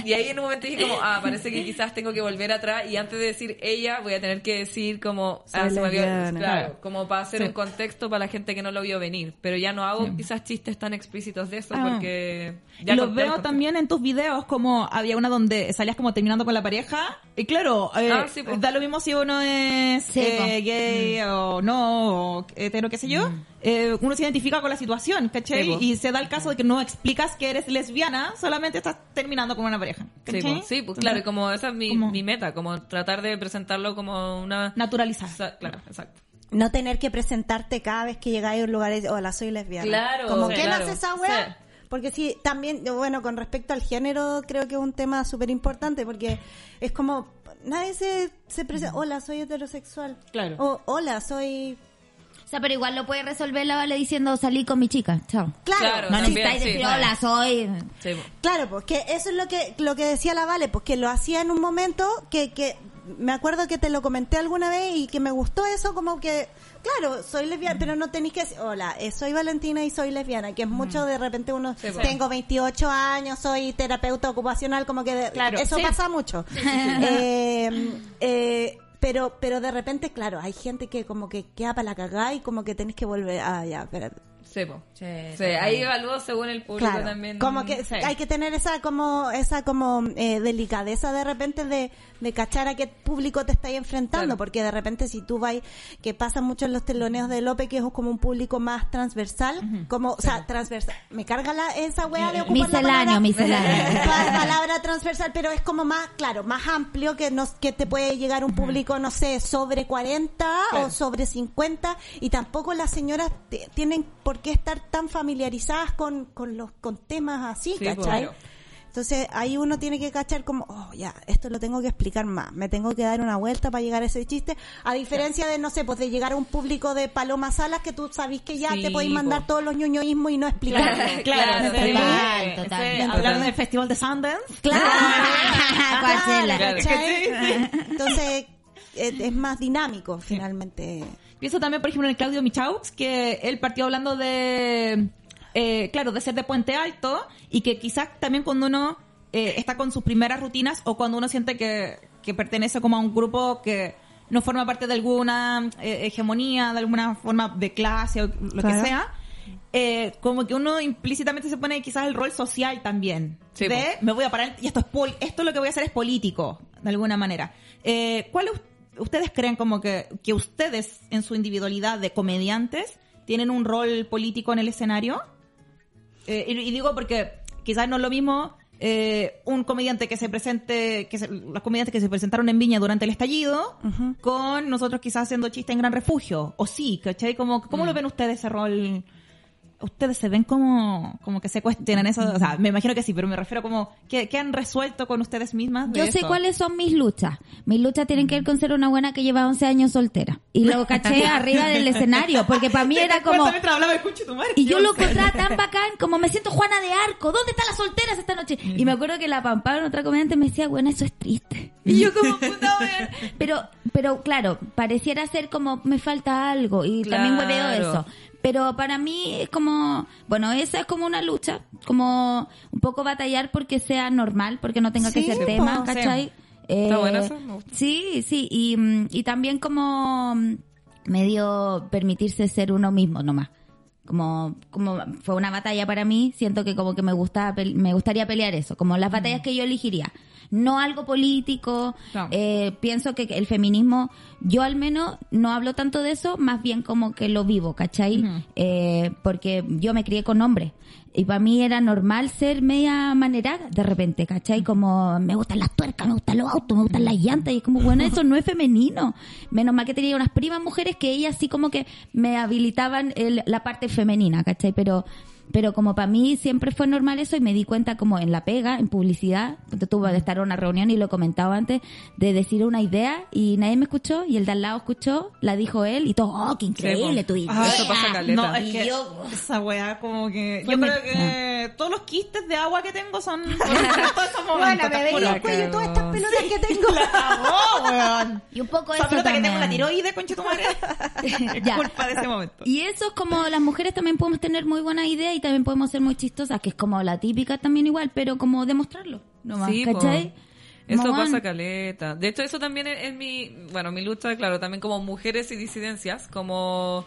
Y, ahí en un momento dije como, ah, parece que quizás tengo que volver atrás y antes de decir ella voy a tener que decir como, ah, se me había- lesbiana. claro, como para hacer un contexto para la gente que no lo vio venir. Pero ya no hago quizás chistes tan explícitos de eso Ah. porque ya lo conté el veo también en tus videos, como había una donde salías como terminando con la pareja. Y claro, eh, Ah, sí, po. da lo mismo si uno es Sí, eh, po. gay o no, o hetero, qué sé yo. Eh, uno se identifica con la situación, ¿cachai? Sí, y se da el caso de que no explicas que eres lesbiana, solamente estás terminando con una pareja. Sí, ¿cachai? pues, sí, pues, claro, y como esa es mi, como- mi meta, como tratar de presentarlo como una... Naturalizar. Sa- Claro, exacto. No tener que presentarte cada vez que llegáis a un lugar y decir, hola, soy lesbiana. Claro, Como, sí, ¿quién claro. hace esa weá? Sí. Porque sí, también, bueno, con respecto al género, creo que es un tema súper importante porque es como, nadie se, se presenta, hola, soy heterosexual. Claro. O, hola, soy... O sea, pero igual lo puede resolver la Vale diciendo salí con mi chica. Chao. Claro, Claro, No necesitáis sí, decir hola, soy... Sí, pues. Claro, pues que eso es lo que lo que decía la Vale, pues que lo hacía en un momento que, que me acuerdo que te lo comenté alguna vez y que me gustó eso como que claro, soy lesbiana, pero no tenéis que decir, hola, eh, soy Valentina y soy lesbiana, que es mucho de repente uno Sí, pues. tengo 28 años, soy terapeuta ocupacional, como que Claro, eso sí. pasa mucho. Eh, eh, pero pero de repente, claro, hay gente que como que queda para la cagada y como que tenés que volver, ah, ya, espérate. Sí, po. Sí, Sí, ahí evalúo según el público Claro, también. como que sí. hay que tener esa como esa como eh, delicadeza de repente de, de cachar a qué público te estáis enfrentando, Claro. porque de repente si tú vas, que pasa mucho en los teloneos de López, que es como un público más transversal, como, o sea, transversal, me carga la, esa wea de ocupar la Misceláneo, la palabra transversal, pero es como más, claro, más amplio que nos, que te puede llegar un público, no sé, sobre 40 o sobre 50 y tampoco las señoras te- tienen por qué estar tan familiarizadas con, con los con temas así, Sí, ¿cachai? claro. Entonces ahí uno tiene que cachar como, oh, ya, esto lo tengo que explicar más, me tengo que dar una vuelta para llegar a ese chiste, a diferencia de, no sé, pues de llegar a un público de Paloma Salas que tú sabes que ya Sí, te podéis mandar po. todos los ñoñoísmos y no explicarlo. Claro, Claro, sí. Total, Sí, total. sí, Hablar del Festival de Sundance. Claro. Claro, ¿cachai? Sí, Entonces es, es más dinámico finalmente. Pienso también, por ejemplo, en el Claudio Michaux, que él partió hablando de, eh, claro, de ser de Puente Alto y que quizás también cuando uno eh, está con sus primeras rutinas o cuando uno siente que, que pertenece como a un grupo que no forma parte de alguna eh, hegemonía, de alguna forma de clase o lo Claro. que sea, eh, como que uno implícitamente se pone quizás el rol social también. Sí, de me voy a parar y esto es pol- esto lo que voy a hacer es político, de alguna manera. Eh, ¿Cuál us- ustedes creen como que, que ustedes en su individualidad de comediantes tienen un rol político en el escenario? Eh, y, y digo porque quizás no es lo mismo eh, un comediante que se presente, que se- los comediantes que se presentaron en Viña durante el estallido, con nosotros quizás haciendo chiste en Gran Refugio. O sí, ¿cachai? Como, ¿Cómo lo ven ustedes ese rol? ¿Ustedes se ven como, como que se cuestionan eso? O sea, me imagino que sí, pero me refiero como, ¿qué, qué han resuelto con ustedes mismas? de Yo sé cuáles son mis luchas. Mis luchas tienen que ver con ser una buena que lleva 11 años soltera. Y lo caché arriba del escenario, porque para mí era como... Hablaba tu madre, Y yo lo encontraba tan bacán, como me siento Juana de Arco, ¿dónde están las solteras esta noche? Y me acuerdo que la Pampá, otra comediante, me decía, bueno, eso es triste. Y yo como, puta. Pero, pero claro, pareciera ser como, me falta algo, y también Claro. hueveo eso. Pero para mí es como, bueno, esa es como una lucha, como un poco batallar porque sea normal, porque no tenga que Sí, ser tema, sí. ¿cachai? Está Eh, bueno eso, me gusta. Sí, sí, y, mm, y también como mm, medio permitirse ser uno mismo nomás. Como, como fue una batalla para mí, siento que como que me gusta, me gustaría pelear eso, como las batallas que yo elegiría. No algo político, eh, pienso que el feminismo, yo al menos no hablo tanto de eso, más bien como que lo vivo, ¿cachai? Eh, porque yo me crié con hombres. Y para mí era normal ser media manerada de repente, ¿cachai? Como me gustan las tuercas, me gustan los autos, me gustan las llantas. Y es como, bueno, eso no es femenino. Menos mal que tenía unas primas mujeres que ellas sí como que me habilitaban el- la parte femenina, ¿cachai? Pero Pero como para mí siempre fue normal eso y me di cuenta como en la pega, en publicidad, cuando tuve de estar en una reunión y lo comentaba antes, de decir una idea y nadie me escuchó y el de al lado escuchó, la dijo él y todo, oh, qué increíble tu idea. Ah, eso pasa caleta. No, es que yo- esa weá como que... Yo creo que todos los quistes de agua que tengo son todos esos momentos. Bueno, me veía el cuello todas estas pelotas que tengo. La cagó, weón. Y un poco Esa pelota que tengo en la tiroides, concha tu madre. Es Ya. culpa de ese momento. Y eso es como las mujeres también podemos tener muy buena idea y también podemos ser muy chistosas, que es como la típica también igual, pero como demostrarlo. Nomás, Sí, po. ¿cachai? Eso Como, pasa caleta. De hecho, eso también es, es mi, bueno, mi lucha, claro, también como mujeres y disidencias, como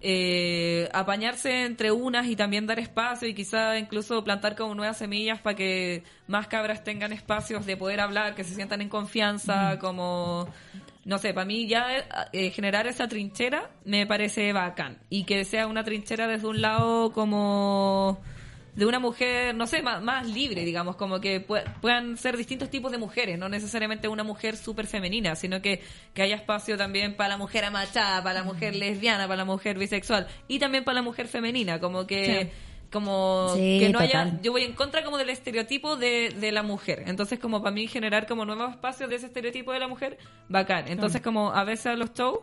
eh, apañarse entre unas y también dar espacio y quizá incluso plantar como nuevas semillas para que más cabras tengan espacios de poder hablar, que se sientan en confianza, como no sé, para mí ya eh, generar esa trinchera me parece bacán. Y que sea una trinchera desde un lado como de una mujer, no sé, más, más libre, digamos, como que pue- puedan ser distintos tipos de mujeres, no necesariamente una mujer súper femenina, sino que, que haya espacio también para la mujer amachada, para la mujer lesbiana, para la mujer bisexual y también para la mujer femenina, como que... Como Sí, que no haya, yo voy en contra como del estereotipo de, de la mujer. Entonces, como para mí generar como nuevos espacios de ese estereotipo de la mujer, bacán. Entonces, como a veces a los shows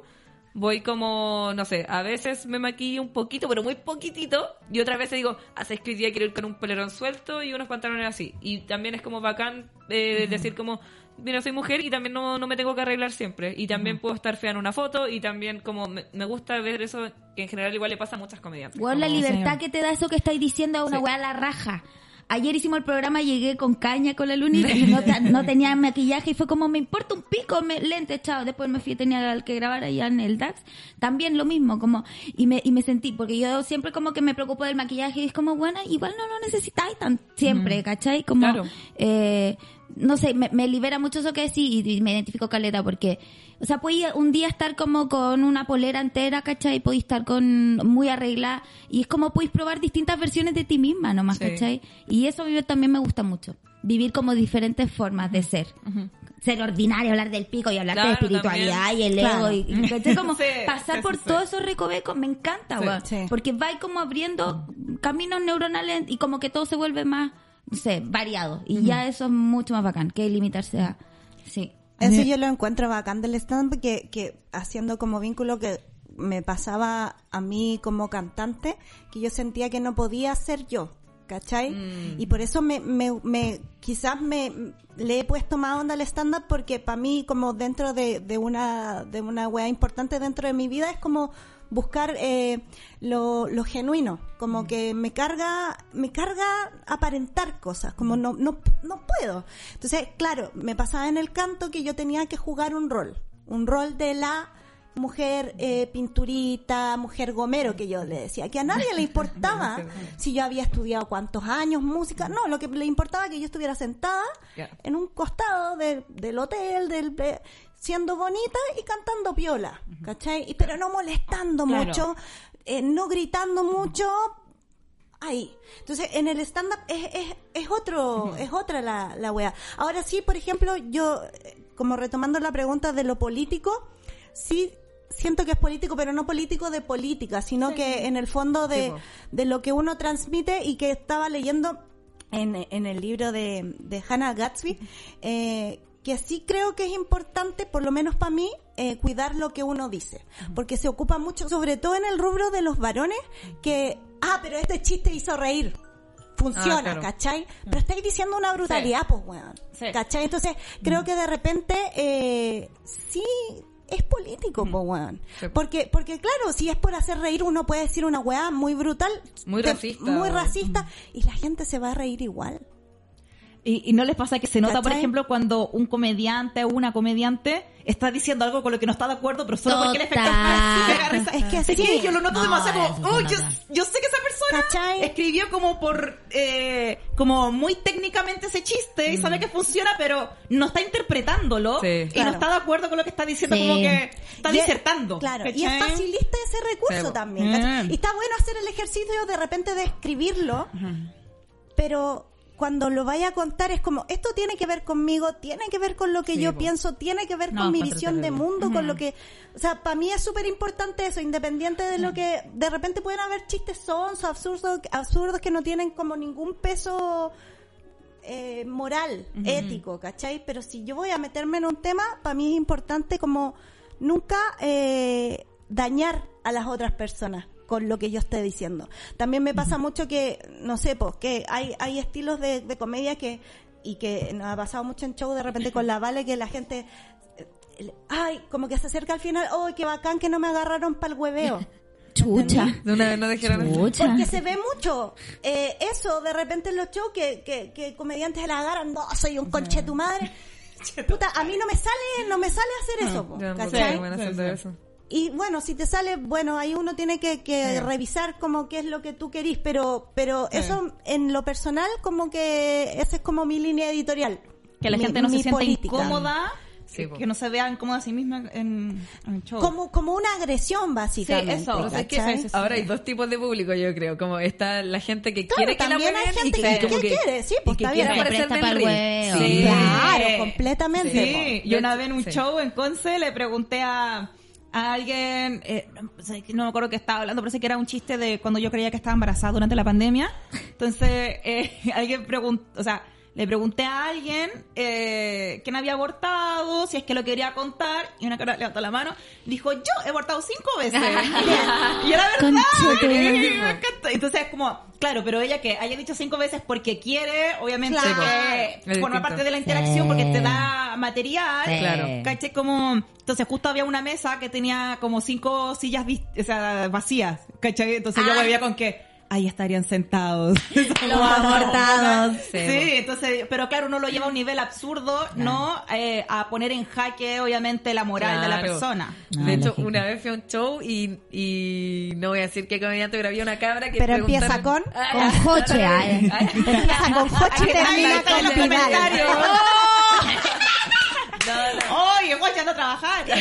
voy como, no sé, a veces me maquillo un poquito, pero muy poquitito, y otras veces digo, hace que hoy día quiero ir con un polerón suelto y unos pantalones así. Y también es como bacán eh, decir como, mira, soy mujer y también no, no me tengo que arreglar siempre. Y también puedo estar fea en una foto y también como me, me gusta ver eso, que en general igual le pasa a muchas comediantes. Weón, la libertad que te da eso que estáis diciendo es una Sí. weá a la raja. Ayer hicimos el programa, llegué con caña con la luna y no, no tenía maquillaje y fue como, me importa un pico, me, lente, chao. Después me fui, tenía al que grabar allá en el DAX. También lo mismo, como, y me, y me sentí, porque yo siempre como que me preocupo del maquillaje y es como, bueno, igual no lo necesitáis tan siempre, ¿cachai? Como, Claro. eh, no sé, me, me libera mucho eso que decís y, y me identifico caleta porque, o sea, podéis un día estar como con una polera entera, ¿cachai? Podéis estar con muy arreglada y es como podéis probar distintas versiones de ti misma nomás, Sí. ¿cachai? Y eso también me gusta mucho, vivir como diferentes formas de ser. Ser ordinario, hablar del pico y hablar de espiritualidad también. y el Claro. ego y, ¿cachai? como Sí, pasar sí, por todos esos recovecos, me encanta. Sí. Porque va como abriendo caminos neuronales y como que todo se vuelve más, no sé, variado. Y ya eso es mucho más bacán que limitarse a... Sí. Eso yo lo encuentro bacán del stand que, que haciendo como vínculo que me pasaba a mí como cantante, que yo sentía que no podía ser yo, ¿cachai? Mm. Y por eso me, me, me- quizás me le he puesto más onda al stand-up porque para mí como dentro de, de una de una wea importante dentro de mi vida es como buscar eh, lo, lo genuino, como que me carga, me carga aparentar cosas, como no, no, no puedo. Entonces, claro, me pasaba en el canto que yo tenía que jugar un rol, un rol de la mujer eh, pinturita, mujer gomero que yo le decía, que a nadie le importaba si yo había estudiado cuántos años música, no, lo que le importaba que yo estuviera sentada en un costado de- del hotel, del de- siendo bonita y cantando piola, ¿cachai? Y, pero no molestando Claro. mucho, eh, no gritando mucho, ahí. Entonces, en el stand-up es, es, es otro, es otra la, la wea. Ahora sí, por ejemplo, yo, eh, como retomando la pregunta de lo político, sí siento que es político, pero no político de política, sino que en el fondo de, de lo que uno transmite y que estaba leyendo en, en el libro de, de Hannah Gatsby, eh, que sí creo que es importante, por lo menos para mí, eh, cuidar lo que uno dice. Porque se ocupa mucho, sobre todo en el rubro de los varones, que, ah, pero este chiste hizo reír. Funciona, Ah, claro. ¿cachai? Pero estáis diciendo una brutalidad, pues, weón. Sí. ¿Cachai? Entonces, creo que de repente, eh, sí, es político, pues, weón. Sí. Porque, porque claro, si es por hacer reír, uno puede decir una weá muy brutal. Muy racista. Muy racista. Y la gente se va a reír igual. Y, y no les pasa que se nota, por ¿Cachai? ejemplo, cuando un comediante o una comediante está diciendo algo con lo que no está de acuerdo, pero solo porque el efecto Total. risa. Es que Es sí. que yo lo noto No, demasiado como, oh, yo, yo sé que esa persona ¿Cachai? escribió como por, eh, como muy técnicamente ese chiste y sabe que funciona, pero no está interpretándolo Sí. y Claro. no está de acuerdo con lo que está diciendo, Sí. como que está Y es- disertando. Claro, y ¿cachai? es facilista ese recurso Sí, también. Mm. Y está bueno hacer el ejercicio de repente de escribirlo, pero cuando lo vaya a contar es como, esto tiene que ver conmigo, tiene que ver con lo que yo pienso, tiene que ver No, con mi visión de mundo, con lo que... O sea, para mí es súper importante eso, independiente de lo que... De repente pueden haber chistes sonsos, absurdos, absurdos que no tienen como ningún peso eh, moral, ético, ¿cachai? Pero si yo voy a meterme en un tema, para mí es importante como nunca eh, dañar a las otras personas con lo que yo esté diciendo. También me pasa mucho que, no sé, pues, que hay, hay estilos de, de comedia que, y que nos ha pasado mucho en show de repente con la Vale, que la gente, eh, ay, como que se acerca al final, ay, qué bacán que no me agarraron para el hueveo. Chucha. De una vez no dijeron Chucha. Porque se ve mucho eh, eso de repente en los shows que, que, que comediantes se la agarran, no, soy un conche tu madre. Puta, a mí no me sale, no me sale hacer eso, po, Yo tampoco ¿cachai? haciendo eso. Y bueno, si te sale, bueno, ahí uno tiene que, que revisar como qué es lo que tú querís, pero, pero eso en lo personal como que esa es como mi línea editorial. Que la Mi- gente no se sienta política. incómoda, Sí, que, no se vea incómoda a sí misma en, en el show. Como, como una agresión básicamente. Sí, eso, o sea, es que ¿cachai? es eso. Ahora hay dos tipos de público, yo creo. Como está la gente que Claro, quiere que la mueven y gente que, que- como que quiere, sí, pues, está bien. Aparecer. Sí. Claro, completamente. Sí, yo una vez en un Sí. show en Conce le pregunté a alguien, eh, no, que me acuerdo qué estaba hablando, parece que era un chiste de cuando yo creía que estaba embarazada durante la pandemia. Entonces, eh, alguien preguntó, o sea, le pregunté a alguien eh, quién había abortado, si es que lo quería contar, y una cara levantó la mano, dijo, yo he abortado cinco veces. y era verdad. Entonces es como, claro, pero ella que haya dicho cinco veces porque quiere, obviamente, Claro. que Es forma parte de la interacción porque te da material. Sí. Claro. ¿Caché? Como, entonces justo había una mesa que tenía como cinco sillas o sea, vacías, ¿cachai? Entonces yo Ah. volvía con que ahí estarían sentados. Los abortados. Sí, entonces, pero claro, uno lo lleva a un nivel absurdo, ¿no? Eh, a poner en jaque, obviamente, la moral de la persona. Ah, De hecho, lógico. una vez fui a un show y, y no voy a decir qué comediante, pero había una cabra que Pero empieza con- Ah, Con. Joche, ay. Empieza con Jochi y termina está en los con Vidal. comentarios. No, no. ¡Oye, voy a trabajar!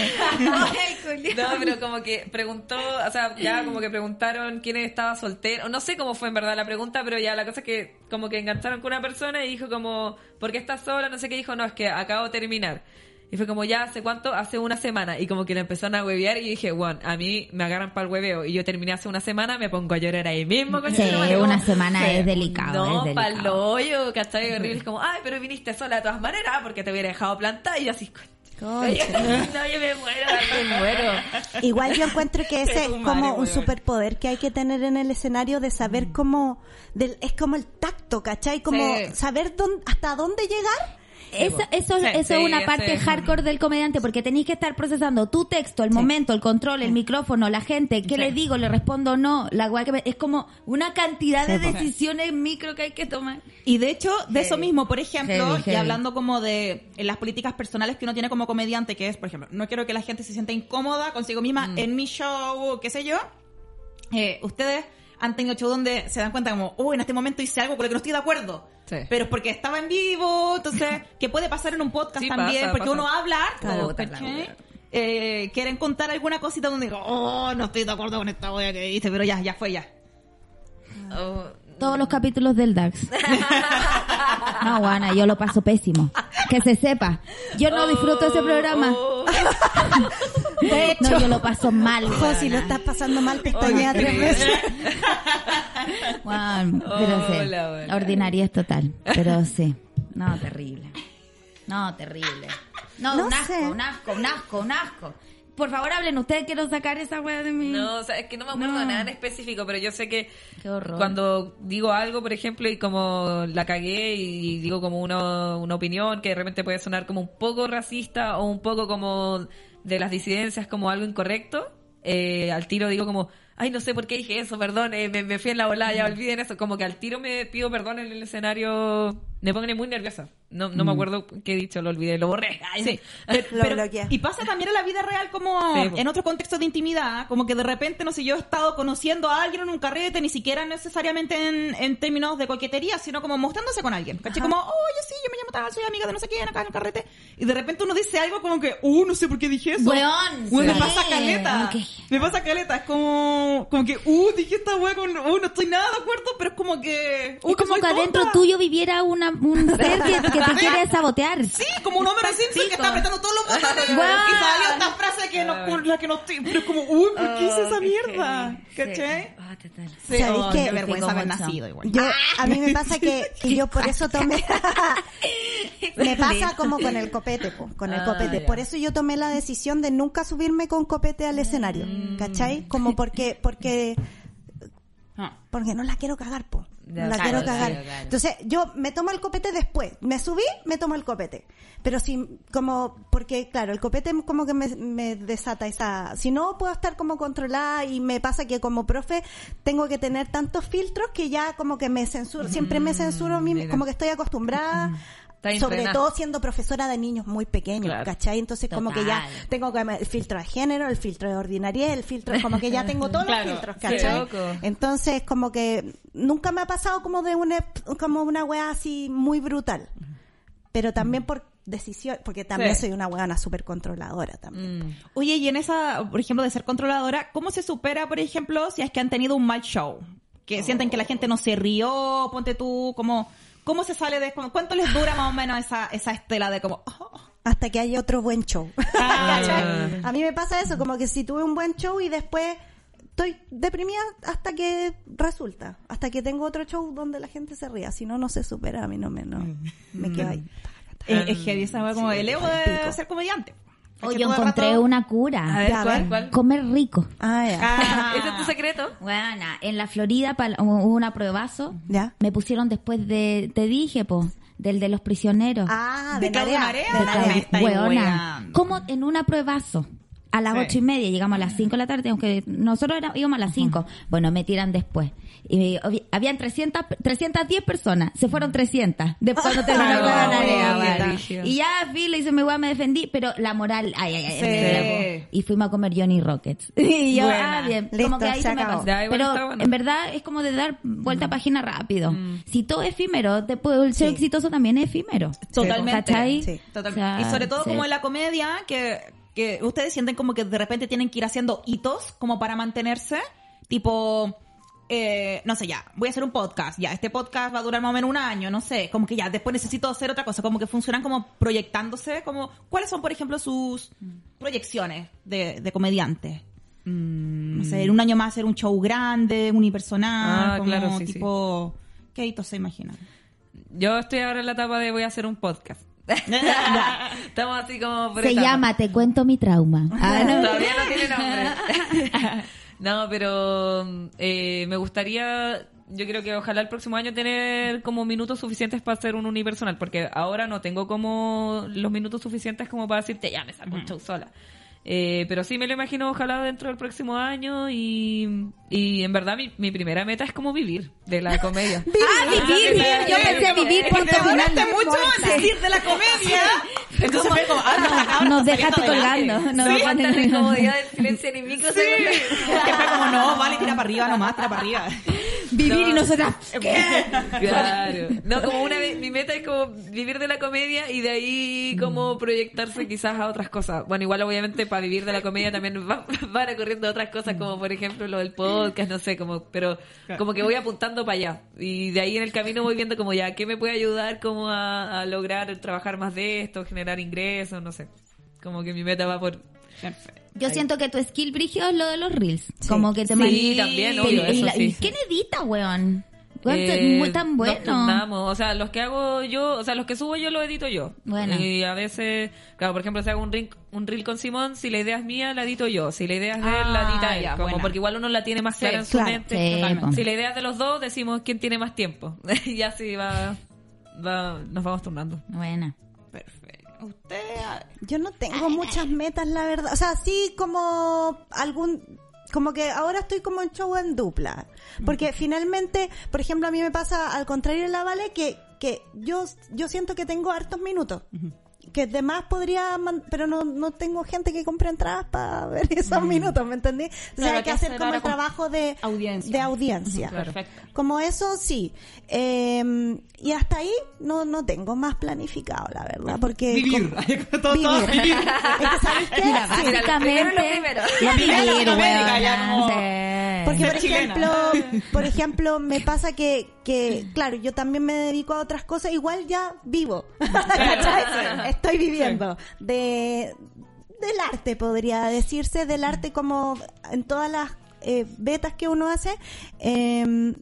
No, pero como que preguntó, o sea, ya como que preguntaron quién estaba soltero. No sé cómo fue en verdad la pregunta, pero ya la cosa es que como que engancharon con una persona y dijo como, ¿por qué estás sola? No sé qué dijo, no, es que acabo de terminar. Y fue como, ya, ¿hace cuánto? Hace una semana. Y como que le empezaron a huevear y dije, bueno, a mí me agarran para el hueveo. Y yo terminé hace una semana, me pongo a llorar ahí mismo. Sí, conchetumare, una como- semana es delicado, No, es pa'l delicado. hoyo, ¿cachai? Horrible. Es como, ay, pero viniste sola de todas maneras porque te hubiera dejado plantar. Y yo así, no, yo me muero, me muero. Igual yo encuentro que ese es como un superpoder que hay que tener en el escenario de saber cómo, del, es como el tacto, ¿cachai? Como Sí. saber dónde, hasta dónde llegar. Eso, eso, Sí, eso sí, es una parte sí. hardcore del comediante porque tenéis que estar procesando tu texto, el momento, el control, el micrófono, la gente, qué Sí. le digo, le respondo o no, la weá que me- es como una cantidad de Sí, po. decisiones micro que hay que tomar. Y de hecho, de eso mismo, por ejemplo, y hablando como de en las políticas personales que uno tiene como comediante, que es, por ejemplo, no quiero que la gente se sienta incómoda consigo misma en mi show, qué sé yo. Eh, ustedes han tenido show donde se dan cuenta como, uy, en este momento hice algo con lo que no estoy de acuerdo. Sí. Pero es porque estaba en vivo, entonces, que puede pasar en un podcast Sí, también, pasa, porque pasa. uno habla, Claro, harto, wea. Eh, quieren contar alguna cosita donde digo, oh, no estoy de acuerdo con esta wea que dice, pero ya, ya fue ya. Oh, Todos los capítulos del DAX. No, Juana, yo lo paso pésimo. Que se sepa. Yo no disfruto ese programa. oh. De hecho, No, yo lo paso mal. si lo estás pasando mal, pestañea tres veces. Juan, pero sí. Hola. Ordinaria es total. Pero sí. No, terrible. No, terrible. No, No un asco, sé. un asco, un asco, un asco. Por favor, hablen ustedes, quiero sacar esa wea de mí. No, o sea, es que no me acuerdo No. de nada en específico, pero yo sé que Qué horror. cuando digo algo, por ejemplo, y como la cagué y digo como una, una opinión que de repente puede sonar como un poco racista o un poco como de las disidencias como algo incorrecto, eh, al tiro digo como, ay, no sé por qué dije eso, perdón, eh, me, me fui en la volada, ya olviden eso, como que al tiro me pido perdón en el escenario, me pone muy nerviosa. No, no me acuerdo qué he dicho, lo olvidé, lo borré. Sí, pero, Lo pero- y pasa también en la vida real como Sí, en otro contexto de intimidad, como que de repente, no sé, yo he estado conociendo a alguien en un carrete, ni siquiera necesariamente en, en términos de coquetería, sino como mostrándose con alguien, ¿cachai? Como, oye, sí, yo me llamo tal, soy amiga de no sé quién acá en el carrete, y de repente uno dice algo como que, uh, no sé por qué dije eso. Weón, Weón, me pasa caleta. Me pasa caleta. Es como, como que, uh, dije esta wea con, uh, no estoy nada de acuerdo, pero es como que, uh, Es como que adentro tuyo viviera una, un ser que, que te quiere sabotear. Sí, como un Homero Simpson que está apretando todos los botones. Weón. Y salió esta frase que no, con la que no estoy, pero es como, uy, ¿por qué hice esa mierda? ¿Cachai? Ah. Sí, ¿Sabéis oh, qué? qué vergüenza haber nacido igual. Yo, a mí me pasa que, que yo por eso tomé, me pasa como con el copete, po, con el Ah, copete. Por eso yo tomé la decisión de nunca subirme con copete al escenario. ¿cachai? Como porque, porque, Ah. porque no la quiero cagar, po. La quiero cagar. claro. Entonces, yo me tomo el copete después. Me subí, me tomo el copete. Pero si, como, porque claro, el copete como que me, me desata esa, si no puedo estar como controlada y me pasa que como profe tengo que tener tantos filtros que ya como que me censuro, siempre me censuro a mí, mira. como que estoy acostumbrada. Está Sobre entrenada. todo siendo profesora de niños muy pequeños, Claro. ¿cachai? Entonces como que ya tengo que el filtro de género, el filtro de ordinariedad, el filtro, como que ya tengo todos Claro, los filtros, ¿cachai? Entonces, como que nunca me ha pasado como de una, como una wea así muy brutal. Pero también por decisión, porque también Sí. soy una weona súper controladora también. Mm. Oye, y en esa, por ejemplo, de ser controladora, ¿cómo se supera, por ejemplo, si es que han tenido un mal show? Que sienten que la gente no se rió, ponte tú, como, ¿cómo se sale de, cuánto les dura más o menos esa, esa estela de como, oh, Hasta que haya otro buen show. Ah. A mí me pasa eso, como que si tuve un buen show y después estoy deprimida hasta que resulta, hasta que tengo otro show donde la gente se ría. Si no, no se supera, a mí no me, no, me quedo ahí. eh, es heavy esa como el ego de ser comediante. Que yo encontré rato- una cura. a ¿cuál, ver. cuál? Comer rico. Ah, ya. Ah. ¿Ese es tu secreto? Bueno, en la Florida hubo una pruebazo. ¿Ya? Me pusieron después de, te dije, po, del de los prisioneros. Ah, ¿De de, Claudia? De. Como en una pruebazo. A las Sí. ocho y media, llegamos a las cinco de la tarde, aunque nosotros era- íbamos a las cinco. Bueno, me tiran después. Y habían 300, 310 personas, se fueron 300 después cuando terminó la tarea. Y ya fila y se me voy, me defendí, pero la moral, ay, ay, ay, Sí. Y fuimos a comer Johnny Rockets. Y yo, Buena. ah, bien, Listo, como que ahí se se me pasó. Ya, Pero bueno. en verdad es como de dar vuelta a página rápido. Si todo es efímero, después el ser Sí. exitoso también es efímero. Totalmente. ¿Cachai? Sí, Totalmente. O sea, y sobre todo sí. como en la comedia, que, que ustedes sienten como que de repente tienen que ir haciendo hitos como para mantenerse. Tipo, eh, no sé, ya, voy a hacer un podcast. Ya, este podcast va a durar más o menos un año, no sé. Como que ya, después necesito hacer otra cosa. Como que funcionan como proyectándose. Como, ¿cuáles son, por ejemplo, sus proyecciones de, de comediante? No sé, en un año más hacer un show grande, unipersonal. Ah, como claro, sí, sí. tipo, ¿qué hitos se imaginan? Yo estoy ahora en la etapa de voy a hacer un podcast. Estamos así como por Se llama Te cuento mi trauma. Ah, no. Todavía no tiene nombre. no, pero eh, me gustaría, yo creo que ojalá el próximo año tener como minutos suficientes para hacer un unipersonal, porque ahora no tengo como los minutos suficientes como para decirte, ya me saco un show sola. Eh, pero sí me lo imagino ojalá dentro del próximo año y, y en verdad mi, mi primera meta es como vivir de la comedia. Ah, vivir. Yo pensé vivir por Te demoraste mucho en decir de la comedia. Entonces fue como, ah, no, Nos dejaste colgando. Nos Sí, incomodidad del silencio micro. Sí. Que fue como, no, vale, tira para arriba nomás, tira para arriba. Vivir y No. nosotras. Claro. No, como una vez, mi meta es como vivir de la comedia y de ahí como proyectarse quizás a otras cosas. Bueno, igual obviamente para vivir de la comedia también va- van ocurriendo otras cosas como por ejemplo lo del podcast, no sé, como, pero como que voy apuntando para allá. Y de ahí en el camino voy viendo como ya, ¿qué me puede ayudar como a, a lograr trabajar más de esto, generar ingresos, no sé. Como que mi meta va por... Yo siento que tu skill brigio es lo de los reels. Como que te Sí, también, obvio, eso sí. ¿y ¿Quién edita, weón? Eh, muy tan nos bueno. turnamos. O sea, los que hago yo, o sea, los que subo yo lo edito yo. Bueno. Y a veces, claro, por ejemplo, si hago un reel, un reel con Simón, si la idea es mía, la edito yo. Si la idea es de él, la Ah, edita él. ya, como buena. porque igual uno la tiene más Sí, clara en su claro. mente. Sí, po. Si la idea es de los dos, decimos quién tiene más tiempo. y así va, va, nos vamos turnando. Buena. Perfecto. Usted, Yo no tengo muchas metas, la verdad. O sea, sí como algún... Como que ahora estoy como en show en dupla. Porque finalmente, por ejemplo, a mí me pasa al contrario de la Vale que, que yo, yo siento que tengo hartos minutos. Que además podría, pero no, no tengo gente que compre entradas para ver esos minutos, ¿me entendí? Entonces Mm. Claro, hay que que hacer como el trabajo de audiencia. De audiencia. Perfecto. Como eso, sí. Eh, y hasta ahí no, no tengo más planificado, la verdad, porque... Vivir. como- Todo- todo vivir. vivir. Es que, ¿sabes qué? Mira, Sí. básicamente. primero lo primero. la primero vivir. Porque, por ejemplo, por ejemplo, me pasa que, que, claro, yo también me dedico a otras cosas, igual ya vivo. ¿Cachai? Estoy viviendo de del arte, podría decirse, del arte como en todas las eh, betas que uno hace. eh,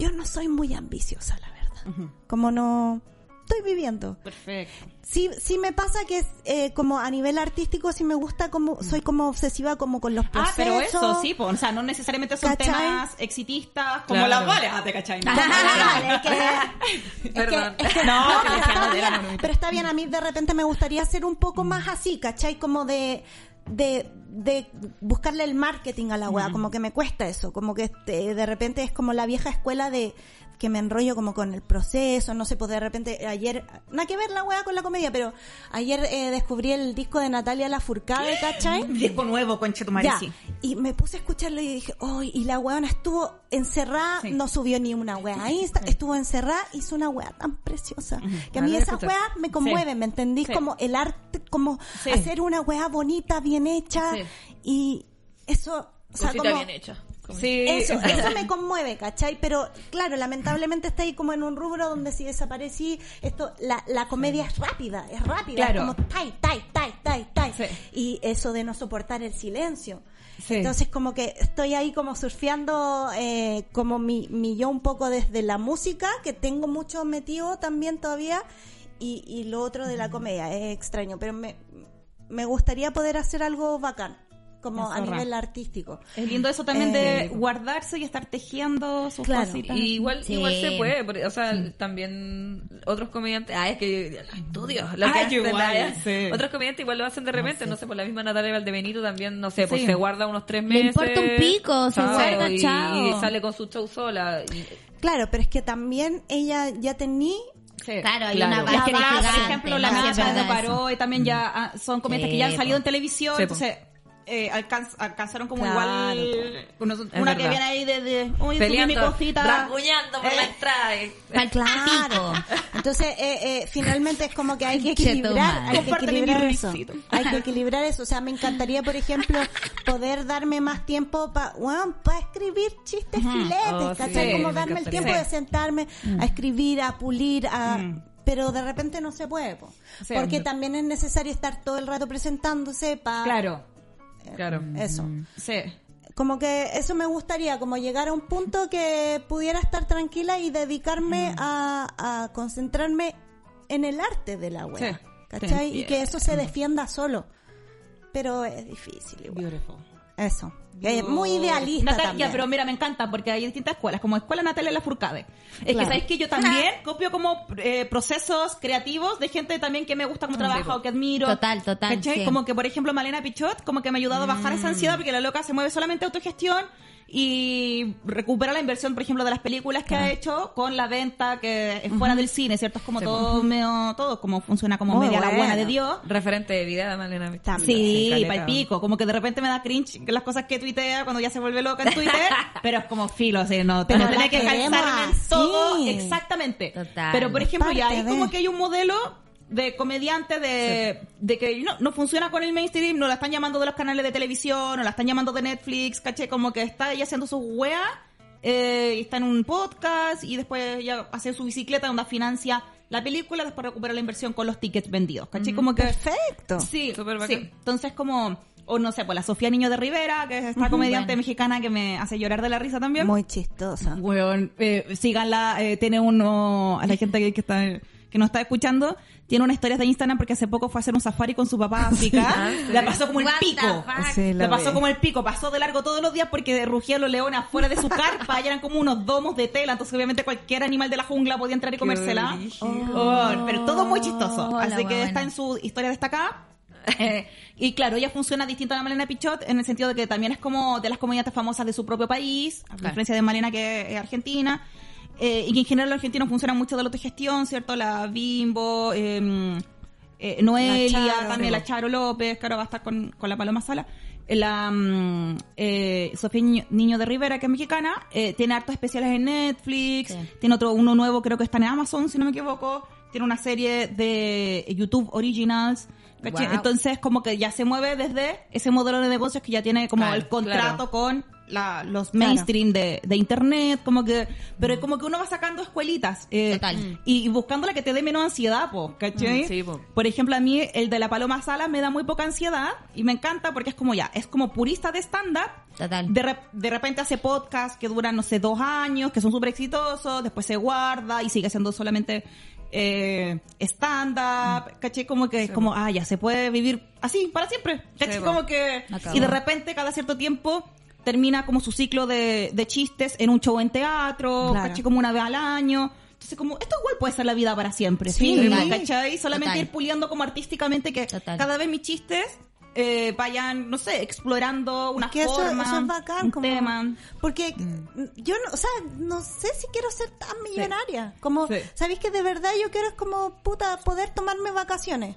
yo no soy muy ambiciosa, la verdad. Como no estoy viviendo. Perfecto. Sí, sí me pasa que eh, como a nivel artístico sí me gusta como soy como obsesiva como con los Ah, procesos. pero eso sí, pues, o sea, no necesariamente son ¿Cachai? temas exitistas como Claro. las vales, ah, te cachai. Vale, es es que- Perdón. es que- No, no, pero, está no, bien, pero está bien, a mí de repente me gustaría ser un poco más así, ¿cachai? Como de, de, de buscarle el marketing a la weá, como que me cuesta eso, como que este, de repente es como la vieja escuela de que me enrollo como con el proceso, no sé, pues de repente ayer, nada que ver la weá con la comedia, pero ayer eh, descubrí el disco de Natalia Lafourcade, ¿cachai? Disco nuevo, conche tu madre, Ya, sí. y me puse a escucharlo y dije, oh, y la weona estuvo encerrada, Sí. no subió ni una wea a Insta, estuvo encerrada, hizo una wea tan preciosa, que a mí Vale, esas escucha. weas me conmueven, ¿me entendís? Sí. Como el arte, como Sí. hacer una wea bonita, bien hecha, Sí. y eso, o sea, como... bien hecha. Sí, Eso, es eso me conmueve, ¿cachai? Pero claro, lamentablemente está ahí como en un rubro donde si desaparecí, esto, la, la comedia es rápida, es rápida, Claro. es como tai, tai, tai, tai, tai. Sí. Y eso de no soportar el silencio. Sí. Entonces como que estoy ahí como surfeando eh, como mi, mi yo un poco desde la música, que tengo mucho metido también todavía, y, y lo otro de la comedia, es extraño, pero me, me gustaría poder hacer algo bacán, como La a nivel artístico. Es lindo eso también de Eh, guardarse y estar tejiendo sus Claro. cositas. Y igual, Sí. igual se puede, porque, o sea, también otros comediantes, ah, es que los estudios, lo que Ah, hacen, igual, ah, sí. otros comediantes igual lo hacen de repente, no sé, por la misma Natalia Valdebenito también, no sé, pues Sí. se guarda unos tres Le meses. importa un pico, se guarda, y, chao. y sale con su show sola. y- Claro, pero es que también ella ya tenía Sí. Claro, hay Claro. una La Es base que por ejemplo, no, la sí, es de Paró y también ya ah, son comediantes Sí, que ya han salido po. en televisión, Sí, entonces eh, alcanz- alcanzaron como Claro, igual una, una que viene ahí de, de uy, mi cosita. rasguñando por la Eh, entrada. y- Pa'l Claro. Entonces, eh, eh, finalmente es como que hay que equilibrar, hay que equilibrar eso. Hay que equilibrar eso. O sea, me encantaría, por ejemplo, poder darme más tiempo para escribir chistes filetes, Oh, ¿cachai? sí, como me darme el tiempo de sentarme a escribir, a pulir, a... Pero de repente no se puede, po. Sí. porque también es necesario estar todo el rato presentándose para... Claro, Claro. Eso. sí. Como que eso me gustaría, como llegar a un punto que pudiera estar tranquila y dedicarme a, a concentrarme en el arte de la web. Sí. ¿Cachai? Y que eso se defienda solo. Pero es difícil igual. Beautiful. Eso. Es muy idealista Natalia, también. pero mira, me encanta porque hay distintas escuelas, como Escuela Natalia Lafourcade. Es que sabéis que yo también copio como eh, procesos creativos de gente también que me gusta como trabaja o que admiro. Total, total. Como que, por ejemplo, Malena Pichot, como que me ha ayudado a bajar esa ansiedad porque la loca se mueve solamente autogestión y recupera la inversión, por ejemplo, de las películas que ha hecho con la venta que es fuera del cine, ¿cierto? Es como todo, medio, todo como funciona como Muy media la buena de Dios. Referente de vida, Malena. También. Sí, caleta. pal pico. Como que de repente me da cringe las cosas que tuitea cuando ya se vuelve loca en Twitter, pero es como filo, así, no, Pero no la tiene que calzarme en todo. Exactamente. Total. Pero por ejemplo, ya de- como que hay un modelo de comediante de, de que no, no funciona con el mainstream, no la están llamando de los canales de televisión, no la están llamando de Netflix, caché, como que está ella haciendo sus weas, eh, y está en un podcast y después ya hace su bicicleta donde financia la película, después recupera la inversión con los tickets vendidos, caché, como que Perfecto. Sí, Súper sí. bacán. Entonces como, o no sé, pues la Sofía Niño de Rivera, que es esta comediante bueno. mexicana que me hace llorar de la risa también. Muy chistosa. Weón, eh, síganla, eh, tiene uno, a la gente que, que está, que nos está escuchando, tiene una historia de Instagram porque hace poco fue a hacer un safari con su papá a África. Ah, sí. La pasó como el pico. Sí, La pasó como el pico, pasó de largo todos los días porque rugían los leones afuera de su carpa y eran como unos domos de tela, entonces obviamente cualquier animal de la jungla podía entrar y comérsela. Oh, pero todo muy chistoso. Oh, Así que buena. está en su historia destacada. Eh, y claro, ella funciona distinto a la Malena Pichot en el sentido de que también es como de las comediantes famosas de su propio país, a diferencia de Malena que es argentina. Eh, y que en general los argentinos funcionan mucho de la autogestión, ¿cierto? La Bimbo, eh, eh, Noelia, La Charo. también la Charo López, ahora va a estar con, con la Paloma Sala. Eh, La mm, eh, Sofía Niño, Niño de Rivera, que es mexicana, tiene hartos especiales en Netflix, Sí. tiene otro, uno nuevo, creo que está en Amazon, si no me equivoco, tiene una serie de YouTube Originals. Entonces, como que ya se mueve desde ese modelo de negocios que ya tiene como Claro, el contrato claro. con la, los mainstream de, de internet, como que, pero Mm. como que uno va sacando escuelitas eh, Total. y, y buscando la que te dé menos ansiedad, po, ¿cachai? Mm, sí, po. Por ejemplo, a mí el de la Paloma Sala me da muy poca ansiedad y me encanta porque es como ya, es como purista de stand-up. Total. De, rep- de repente hace podcast que duran, no sé, dos años, que son súper exitosos, después se guarda y sigue haciendo solamente eh, stand-up, ¿cachai? Como que es como, ah, ya, se puede vivir así, para siempre, ¿cachai? Sí, como que... Acabó. Y de repente, cada cierto tiempo, termina como su ciclo de, de chistes en un show en teatro, Claro. ¿cachai? Como una vez al año. Entonces, como, esto igual puede ser la vida para siempre, Sí, ¿sí? ¿Cachai? Solamente Total. ir puliendo como artísticamente que Total. cada vez mis chistes eh, vayan, no sé, explorando una que forma, eso es bacán, un como, tema. porque Mm. yo no, o sea, no sé si quiero ser tan millonaria, como, Sí. ¿sabéis que de verdad yo quiero es como, puta, poder tomarme vacaciones?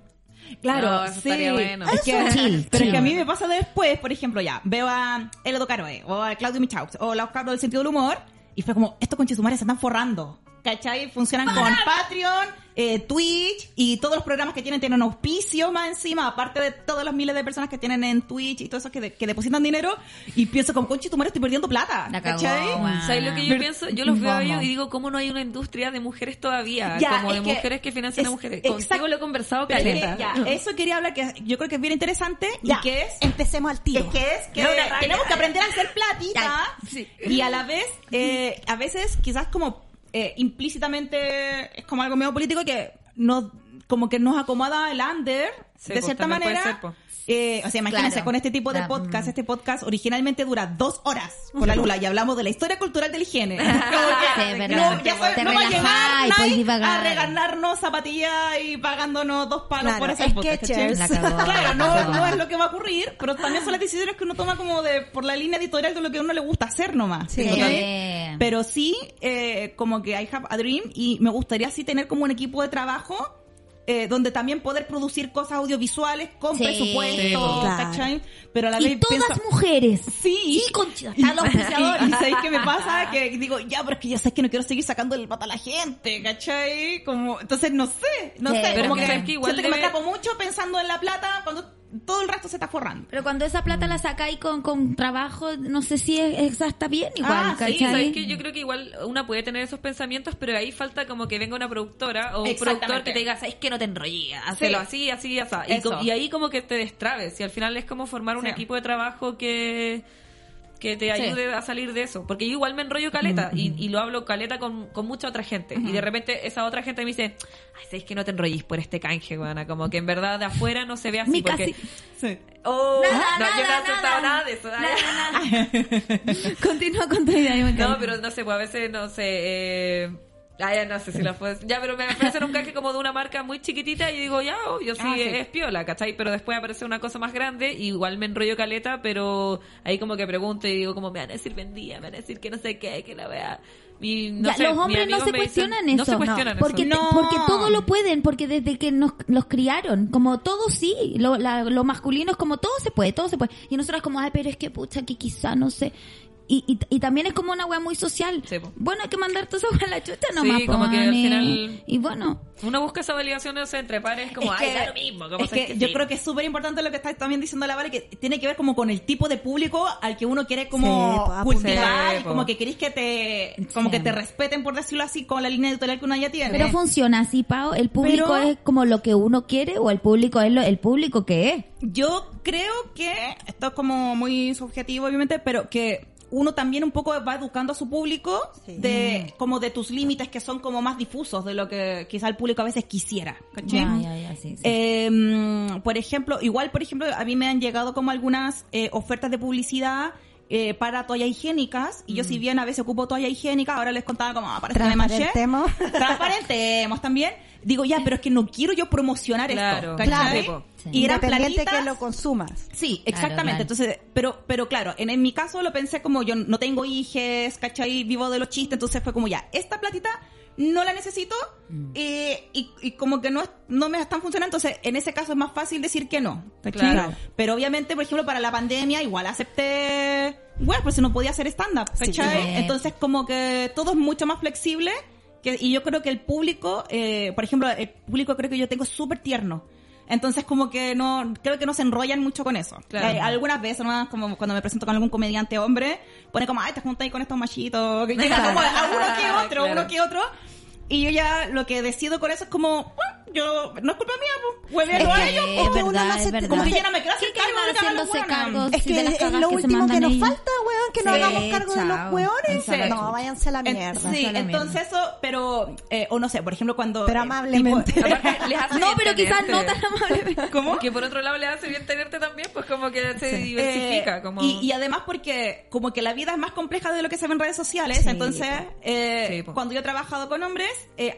Claro, No, sí. estaría bueno. Es que, Eso. Chill, pero es que a mí me pasa después, por ejemplo, ya, veo a Elodo Caroe, o a Claudio Michaux, o la Oscar del sentido del humor, y fue como, estos conchisumares se están forrando. ¿Cachai? Funcionan con Patreon, eh, Twitch, y todos los programas que tienen tienen auspicio más encima, aparte de todos los miles de personas que tienen en Twitch y todo eso que, de- que depositan dinero, y pienso como, conchisumares estoy perdiendo plata. La cagó, ¿Cachai? ¿Sabes lo que yo pienso? Yo los veo a ellos y digo, ¿cómo no hay una industria de mujeres todavía? Ya, como de que- mujeres que financian a es- mujeres. exacto. Contigo lo he conversado es que, eso quería hablar que yo creo que es bien interesante Ya, y que es empecemos al tiro. Es que es que No, tenemos que aprender a hacer platita Ya, sí. y a la vez, eh, a veces quizás como eh, implícitamente es como algo medio político que nos como que nos acomoda el under Sí, de pues, cierta puede manera. ser, pues. Eh, o sea, imagínense Claro. con este tipo de Ya, podcast, mm. este podcast originalmente dura dos horas con la Lula y hablamos de la historia cultural de la higiene. Sí, no, ya sabes, Te no va a llegar y a regalarnos zapatillas y pagándonos dos palos Claro, por hacer podcast. Claro, La no, no es lo que va a ocurrir, pero también son las decisiones que uno toma como de por la línea editorial de lo que a uno le gusta hacer nomás. Sí. Pero sí, eh, como que I have a dream y me gustaría sí tener como un equipo de trabajo eh, donde también poder producir cosas audiovisuales con Sí. presupuesto, Sí, claro. ¿cachai? Pero a la Y vez todas pienso- mujeres. Sí, Sí, conchita, y, los y, y ¿sabéis qué me pasa? Que digo, ya, pero es que yo sé que no quiero seguir sacando el pata a la gente, ¿cachai? Como, entonces no sé, no Sí, sé, pero como que, que sabes que igual siento que me debe- atrapo mucho pensando en la plata cuando todo el resto se está forrando. Pero cuando esa plata la sacáis con, con trabajo, no sé si es, esa está bien igual, Ah, sí, ¿cachai? ¿Sabes qué? Yo creo que igual una puede tener esos pensamientos, pero ahí falta como que venga una productora o un productor que te diga, ¿sabes que No te enrollé, hazlo Sí. así, así, así. Y, y ahí como que te destrabes. Y al final es como formar un Sí. equipo de trabajo que que te Sí. ayude a salir de eso. Porque yo igual me enrollo caleta y, y lo hablo caleta con, con mucha otra gente. Y de repente esa otra gente me dice, ay, ¿sabes que no te enrollís por este canje, weona? Como que en verdad de afuera no se ve así. Mi porque... casi- Sí. Oh, Nada, no, yo no he nada, aceptado nada. nada de eso. Continúa con tu idea, No, pero no sé, pues a veces, no sé, eh... Ah, ya no sé si la puedes... Ya, pero me ofrecen un canje como de una marca muy chiquitita y digo, ya, obvio, sí, Ah, sí. es piola, ¿cachai? Pero después aparece una cosa más grande y igual me enrollo caleta, pero ahí como que pregunto y digo como, me van a decir vendía, me van a decir que no sé qué, que la vea... Y no Ya, sé, los hombres no se me dicen- cuestionan eso. No se cuestionan porque, eso. No. porque todo lo pueden, porque desde que nos los criaron, como todo sí, lo, la- lo masculino es como todo se puede, todo se puede. Y nosotros como, ay, pero es que pucha, que quizá no sé. Y, y, y también es como una wea muy social. Sí. Bueno, hay que mandar todo eso a la chucha nomás. Sí, como que al final- Y bueno, Uno busca esa validación, no sé, entre pares, como, Es ay, que- da lo mismo. Como es que yo sí. creo que es súper importante lo que está también diciendo la Vale, que tiene que ver como con el tipo de público al que uno quiere como Sí, po, apuntar. cultivar Sí, y po. como que queréis que te como Sí. que te respeten por decirlo así con la línea editorial que uno ya tiene. pero funciona así, Pau. El público Pero- es como lo que uno quiere o el público es lo, el público que es. Yo creo que esto es como muy subjetivo obviamente, pero que uno también un poco va educando a su público Sí. de como de tus límites que son como más difusos de lo que quizá el público a veces quisiera. Ya, ya, ya, sí, sí. Eh, por ejemplo, igual, por ejemplo, a mí me han llegado como algunas eh, ofertas de publicidad eh, para toallas higiénicas y yo si bien a veces ocupo toalla higiénica, ahora les contaba como ah, para. Transparentemos. Transparentemos también. Digo, ya, pero es que no quiero yo promocionar Claro, esto. ¿cachai? claro. Sí. Y eran Independiente platitas. que lo consumas. Sí, exactamente. claro. Entonces, pero, pero claro, en, en mi caso lo pensé como yo no tengo hijes, ¿cachai? Vivo de los chistes, entonces fue como ya, esta platita no la necesito Mm. eh, y, y como que no, es- no me están funcionando, entonces en ese caso es más fácil decir que no. Claro. Pero obviamente, por ejemplo, para la pandemia igual acepté, bueno, pues no podía hacer stand-up, ¿cachai? Sí. Entonces como que todo es mucho más flexible que, y yo creo que el público, eh, por ejemplo, el público creo que yo tengo súper tierno. Entonces como que no, creo que no se enrollan mucho con eso. Claro. Eh, algunas veces, ¿no? como cuando me presento con algún comediante hombre, pone como, ay, te juntas ahí con estos machitos, que llega como a uno que otro, Claro. uno que otro. Y yo ya lo que decido con eso es como, "Ah, yo, no es culpa mía, pues, Es a que ellos. es que uno verdad, no es se- verdad. Como que ya no me quiero ¿Qué hacer cargo Es que es lo último que nos falta, weón, que nos hagamos cargo de los weones. No, váyanse a la En- mierda. sí, entonces eso, pero, eh, o no sé, por ejemplo, cuando... Pero eh, amablemente. No, pero quizás no tan amablemente. ¿Cómo? Que por otro lado le hace bien tenerte también, pues como que se diversifica. Eh, como... y, y además porque como que la vida es más compleja de lo que se ve en redes sociales, entonces eh, cuando yo he trabajado con hombres,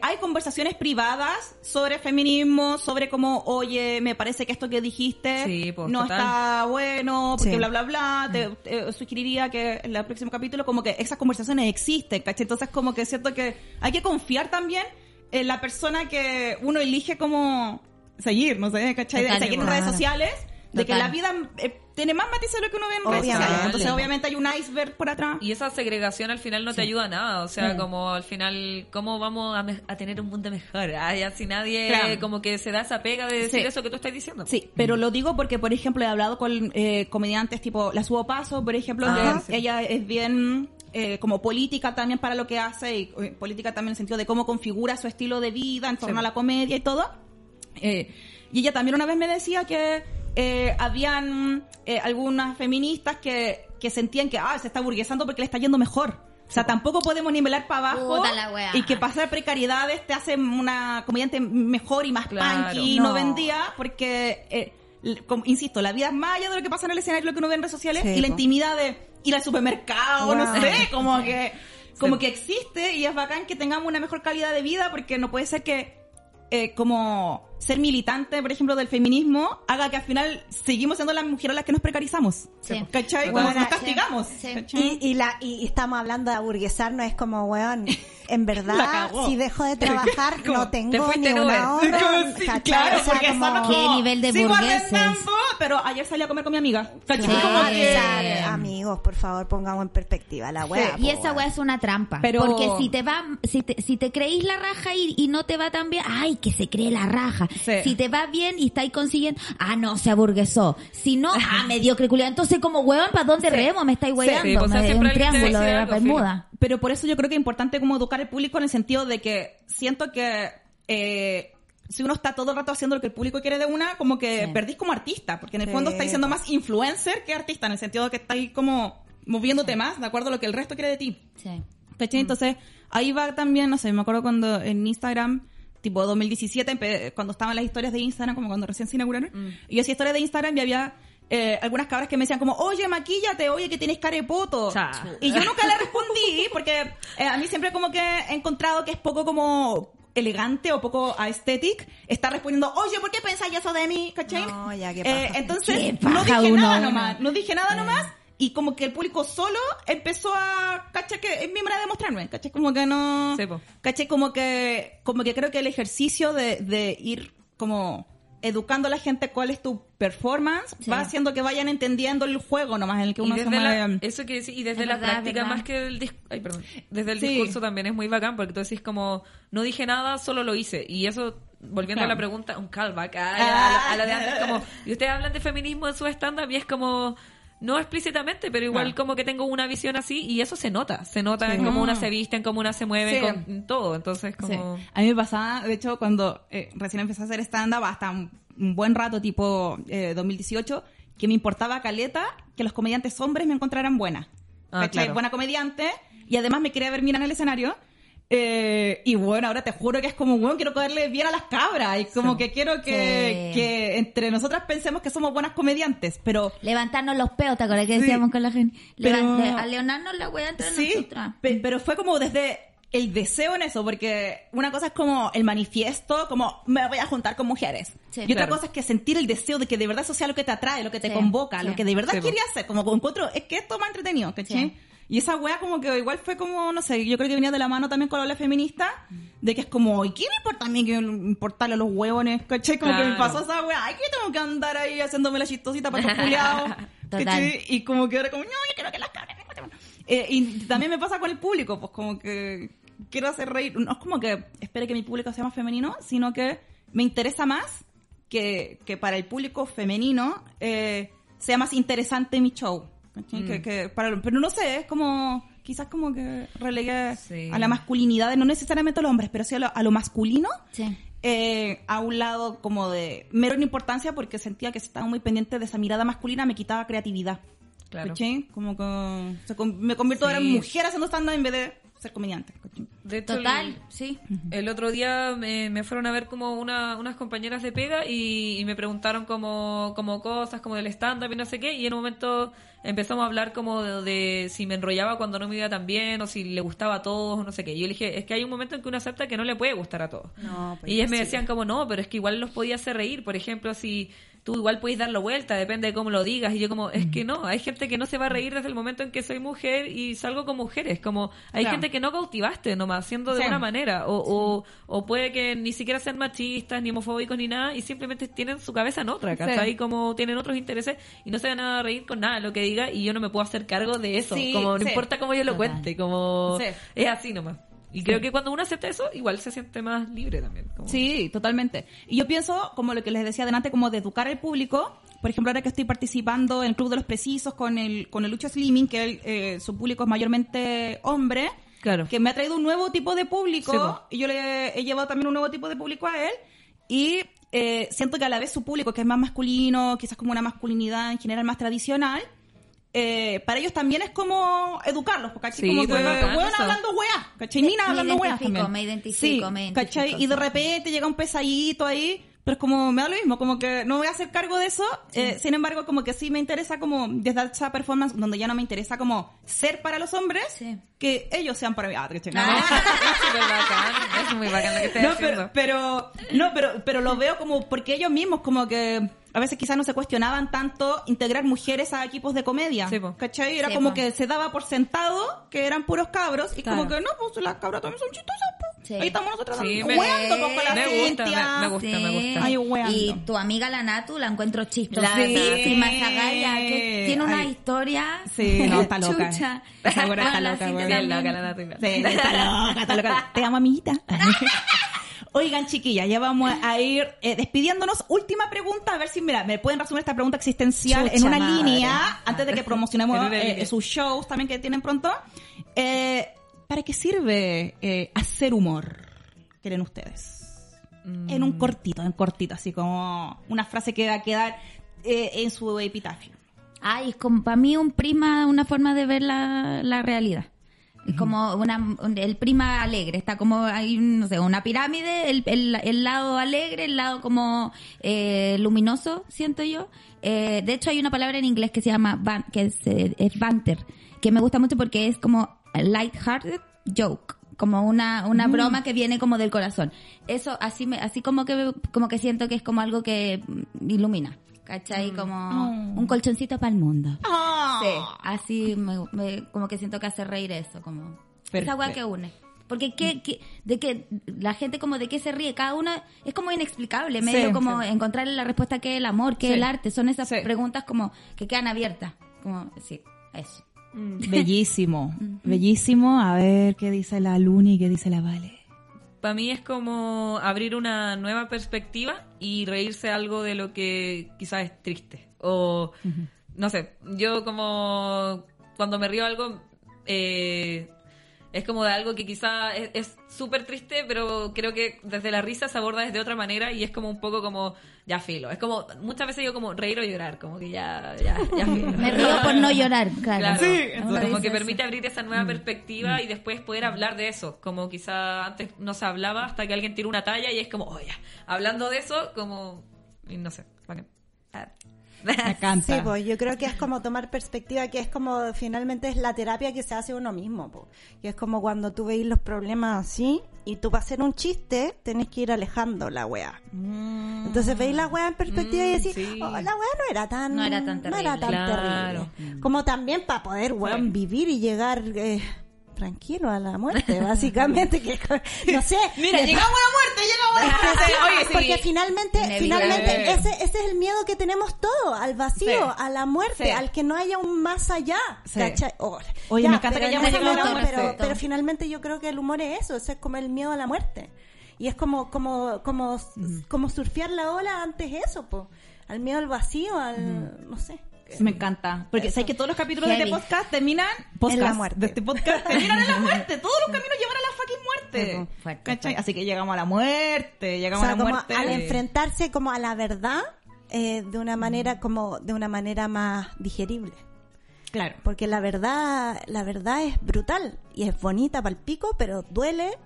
hay conversaciones privadas sobre feminismo, sobre como, oye, me parece que esto que dijiste Sí, po, no total. está bueno, porque Sí. bla, bla, bla, te, te sugeriría que en el próximo capítulo como que esas conversaciones existen, ¿cachai? Entonces como que siento que hay que confiar también en la persona que uno elige como seguir, no sé, ¿cachai? Total, seguir en claro. redes sociales, de que la vida eh, tiene más matices de lo que uno ve en redes sociales. Entonces, obviamente, hay un iceberg por atrás. Y esa segregación al final no te ayuda a nada. O sea, Sí. como al final, ¿cómo vamos a, tener un mundo mejor? Ay, así nadie Claro. como que se da esa pega de decir Sí. eso que tú estás diciendo. Sí, pero lo digo porque, por ejemplo, he hablado con eh, comediantes tipo La Subo Paso, por ejemplo, Ah, que sí. ella es bien eh, como política también para lo que hace y eh, política también en el sentido de cómo configura su estilo de vida en torno Sí. a la comedia y todo. Eh, y ella también una vez me decía que eh, habían eh, algunas feministas que, que sentían que ah, se está burguesando porque le está yendo mejor. O sea, tampoco podemos nivelar para abajo Puta la wea. y que pasar precariedades te hace una comediante mejor y más Claro. punky y no, No. vendía porque, eh, como- insisto, la vida es más allá de lo que pasa en el escenario, lo que uno ve en redes sociales Sí, y la intimidad de ir al supermercado, no sé, como que, como que existe y es bacán que tengamos una mejor calidad de vida porque no puede ser que eh, como ser militante, por ejemplo, del feminismo, haga que al final seguimos siendo las mujeres las que nos precarizamos. Sí. ¿Cachai? Bueno, nos castigamos. Sí. ¿cachai? Y, y, la, y estamos hablando de aburguesarnos, es como, weón, en verdad, si dejo de trabajar, no te tengo ni una hora. Claro, O sea, porque como- ¿Qué nivel de sigo burgueses? Pero ayer salí a comer con mi amiga. ¿Cachai? Sí. Como que- o sea, amigos, por favor, pongamos en perspectiva la weá. Y esa weá es una trampa. Pero- Porque si te va, si te, si te creís la raja y, y no te va tan bien, ay, que se cree la raja. Sí. Si te va bien y estáis consiguiendo, ah, no, se aburguesó. Si no, ah, mediocre culiado. Entonces, como weón, ¿para dónde remo? Me estáis weando. Sí, pues, Me- siempre un triángulo de la algo, Bermuda. Pero por eso yo creo que es importante como educar al público en el sentido de que siento que eh, si uno está todo el rato haciendo lo que el público quiere de una, como que Sí. perdís como artista, porque en el Sí. fondo estáis siendo más influencer que artista, en el sentido de que estáis como moviéndote más de acuerdo a lo que el resto quiere de ti. Sí. ¿Cachai? Entonces, ahí va también, no sé, me acuerdo cuando en Instagram, tipo 2017, empe- cuando estaban las historias de Instagram, como cuando recién se inauguraron, y yo hacía historias de Instagram y había eh, algunas cabras que me decían como, oye, maquíllate, oye, que tienes cara de poto. Cha. Y yo nunca le respondí, porque eh, a mí siempre como que he encontrado que es poco como elegante o poco aesthetic estar respondiendo, oye, ¿por qué pensáis eso de mí? ¿Cachai? No, ya, qué Eh, paja. entonces, Qué no dije uno nada uno. nomás, no dije nada nomás, y como que el público solo empezó a, ¿cachai? Que es mi manera de mostrarme, ¿cachai? Como que no, Sí, po. ¿cachai? Como que, como que creo que el ejercicio de, de ir como educando a la gente cuál es tu performance Sí. va haciendo que vayan entendiendo el juego nomás en el que Y uno se desde la, mueve. eso que decís, y desde Es la verdad, práctica verdad. más que del dis- ay, perdón, desde el Sí. discurso también es muy bacán porque tú decís como no dije nada, solo lo hice y eso volviendo a la pregunta, un callback a, a la- a la de antes como y ustedes hablan de feminismo en su stand-up y es como no explícitamente, pero igual Claro. como que tengo una visión así y eso se nota, se nota Sí. en cómo una se viste, en cómo una se mueve, Sí. con en todo, entonces Sí. como A mí me pasaba, de hecho, cuando eh, recién empecé a hacer stand-up, hasta un, un buen rato, tipo eh, 2018, que me importaba caleta que los comediantes hombres me encontraran buena. Ah, claro. Buena comediante. Y además me quería ver bien en el escenario. Eh, y bueno, ahora te juro que es como, bueno, quiero caerle bien a las cabras. Y como que quiero que, Sí. que entre nosotras pensemos que somos buenas comediantes. Pero Levantarnos los peos, ¿te acuerdas que Sí. decíamos con la gente? Pero- a leonarnos la weá entre Sí, nosotras. pe- pero fue como desde el deseo en eso, porque una cosa es como el manifiesto, como me voy a juntar con mujeres. Sí, y otra claro. cosa es que sentir el deseo de que de verdad eso sea lo que te atrae, lo que te Sí, convoca, sí. lo que de verdad quería hacer. Como encuentro, es que esto es más entretenido, ¿cachai? Y esa wea como que igual fue como, no sé, yo creo que venía de la mano también con la ola feminista, de que es como, ¿y me importa a mí que importarle a los huevones? ¿Cachai? Como que me Claro. pasó esa wea, ay, que tengo que andar ahí haciéndome la chistosita para estos culiados. Y como que ahora como, no, yo quiero que las cabras me encuentren". Eh, y también me pasa con el público, pues como que quiero hacer reír. No es como que espere que mi público sea más femenino, sino que me interesa más que, que para el público femenino eh, sea más interesante mi show. Mm. Que, que para, pero no sé, es como, quizás como que relegué Sí. a la masculinidad, no necesariamente a los hombres, pero sí a lo, a lo masculino. Sí. eh, a un lado como de mero en importancia porque sentía que si estaba muy pendiente de esa mirada masculina me quitaba creatividad. Claro. Como que me convierto ahora en mujer haciendo stand en vez de ser comediante. ¿cachai? De hecho, Total, el- sí. El otro día me, me fueron a ver como una, unas compañeras de pega y, y me preguntaron como, como cosas, como del stand-up y no sé qué, y en un momento empezamos a hablar como de, de si me enrollaba cuando no me iba tan bien o si le gustaba a todos o no sé qué. Y yo le dije, es que hay un momento en que uno acepta que no le puede gustar a todos. No, pues y ellas me decían como, no, pero es que igual los podía hacer reír. Por ejemplo, si tú igual puedes darlo vuelta, depende de cómo lo digas. Y yo como, es que no, hay gente que no se va a reír desde el momento en que soy mujer y salgo con mujeres. Como, hay Claro. gente que no cautivaste nomás, siendo de Sí. una manera. O, o, o puede que ni siquiera sean machistas, ni homofóbicos, ni nada, y simplemente tienen su cabeza en otra, ¿cachai? Como tienen otros intereses y no se van a reír con nada de lo que diga y yo no me puedo hacer cargo de eso. Sí, como, no sí. importa cómo yo lo Total. cuente, como, Sí. es así nomás. Y creo que cuando uno acepta eso, igual se siente más libre también. como- Sí, totalmente. Y yo pienso, como lo que les decía adelante, como de educar al público. Por ejemplo, ahora que estoy participando en el Club de los Precisos con el, con el Lucho Slimming, que eh, su público es mayormente hombre, Claro. que me ha traído un nuevo tipo de público, Sí, y yo le he llevado también un nuevo tipo de público a él, y eh, siento que a la vez su público, que es más masculino, quizás como una masculinidad en general más tradicional, eh, para ellos también es como educarlos, porque Sí, como que eso. hablando weá, ¿cachai? Me- Mina me hablando weá identifico, también. me identifico, sí, me ¿cachai? identifico, Y de repente llega un pesadito ahí, pero es como, me da lo mismo, como que no voy a hacer cargo de eso, eh, sin embargo, como que sí me interesa como desde esa performance donde ya no me interesa como ser para los hombres, Sí. que ellos sean para mí. Ah, ¿cachai? es súper bacán, es muy bacán lo que estés No, pero, pero, no, pero, pero lo veo como porque ellos mismos como que a veces quizás no se cuestionaban tanto integrar mujeres a equipos de comedia. Sí, po. ¿Cachai? Era Sí, como po. que se daba por sentado que eran puros cabros y Claro. como que no, pues las cabras también son chistosas. po. Sí. Ahí estamos nosotros Sí, me- con la me gusta, me- me gusta. me gusta. Ay, weando. Y tu amiga la Natu la encuentro La- chistosísima, Sí. que tiene una Ay. historia. Sí, no, está loca. Chucha. Esa güera está loca, güey. La Nati. Sí, está loca, está loca. Te amo, amiguita. Oigan, chiquillas, ya vamos a ir eh, despidiéndonos. Última pregunta, a ver si, mira, me pueden resumir esta pregunta existencial en una madre. línea, antes de que promocionemos eh, sus shows también que tienen pronto. Eh, ¿Para qué sirve eh, hacer humor? ¿Creen ustedes? En un cortito, en cortito, así como una frase que va a quedar eh, en su epitafio. Ay, es como para mí un prisma, una forma de ver la, la realidad. Como una, un- el prisma alegre, está como hay, no sé, una pirámide, el, el, el lado alegre, el lado como eh, luminoso, siento yo. Eh, de hecho hay una palabra en inglés que se llama, que es, eh, es banter, que me gusta mucho porque es como light-hearted joke como una, una broma que viene como del corazón. Eso así me, así como que como que siento que es como algo que mm, ilumina, ¿cachai? Como un colchoncito para el mundo. Ah. Sí, así me, me- como que siento que hace reír eso, como esa weá Perfecto. que une. Porque qué, qué- de que la gente como de qué se ríe, cada uno es como inexplicable, medio Sí, como sí. encontrarle la respuesta que es el amor, que es Sí. el arte, son esas Sí. preguntas como que quedan abiertas, como sí, eso. Bellísimo, bellísimo. A ver qué dice la Luni y qué dice la Vale. Para mí es como abrir una nueva perspectiva y reírse algo de lo que quizás es triste. O, no sé, yo como cuando me río algo, eh, es como de algo que quizás es- súper triste, pero creo que desde la risa se aborda desde otra manera y es como un poco como, ya filo. Es como, muchas veces digo como reír o llorar, como que ya, ya, ya filo. Me río por no llorar, claro. Claro, Uno como que permite abrir esa nueva perspectiva y después poder hablar de eso, como quizá antes no se hablaba hasta que alguien tira una talla y es como, oye, hablando de eso, como, y no sé, bacán. Me encanta. Sí, pues yo creo que es como tomar perspectiva, que es como finalmente es la terapia que se hace uno mismo. Y es como cuando tú veis los problemas así y tú para hacer un chiste tenés que ir alejando la weá. Entonces veis la weá en perspectiva y Mm, decís, sí. oh, la weá no era tan, No era tan no era tan terrible. terrible. Como también para poder, weón, vivir y llegar eh, tranquilo a la muerte, básicamente. que No sé. Mira, llegamos a la muerte, llegamos a la muerte. Oye, sí. porque finalmente, finalmente ese, ese es el miedo que tenemos todos, al vacío, Sí. a la muerte, Sí. al que no haya un más allá. Oh, Oye, me encanta que hayamos la muerte. pero, pero finalmente yo creo que el humor es eso, es como el miedo a la muerte. Y es como, como, como, como surfear la ola antes eso, po. Al miedo al vacío, al, no sé. Me encanta. Porque sabes que todos los capítulos de este podcast terminan podcast, En la muerte. De este podcast terminan en la muerte. Todos los caminos llevan a la fucking muerte. Fuerte, ¿Cachai? fuerte. Así que llegamos a la muerte. O Llegamos sea, a la como muerte. al enfrentarse como a la verdad eh, de una manera como de una manera más digerible. Claro. Porque la verdad, la verdad es brutal y es bonita para el pico, pero duele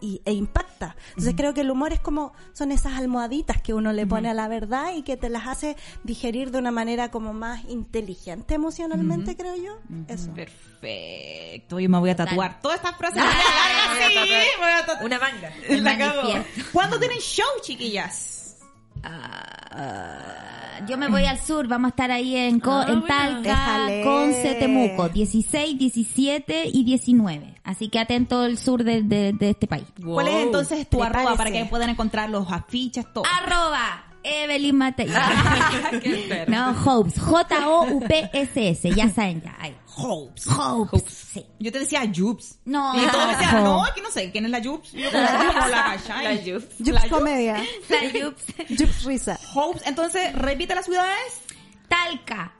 y, e impacta. Entonces creo que el humor es como, son esas almohaditas que uno le pone a la verdad y que te las hace digerir de una manera como más inteligente emocionalmente, creo yo. Eso. Perfecto. Yo me voy a tatuar todas estas frases. Largas, sí, voy a tatuar. voy a tatuar. Una manga. La manifiesto. ¿Cuándo tienen show, chiquillas? Ah, yo me voy al sur, vamos a estar ahí en, Co- Ah, en. Talca. Conce, Temuco, 16, 17 y 19. Así que atento al sur de, de- de este país. ¿Cuál es entonces tu Prepárese. arroba para que puedan encontrar los afiches, todo? Arroba Evelyn Matei. Qué enfermo. no, Hopes. J-O-U-P-S-S. Ya saben ya. Ahí. Hopes. Hopes. Sí. Yo te decía Jubes. No. Y todos me decían, no, aquí no sé, ¿quién es la Jubes? Yo como, ¿cómo la? La Jubes. Jups La Jups. comedia. La Yups. Jups risa. Hopes, entonces, repite las ciudades. Talca.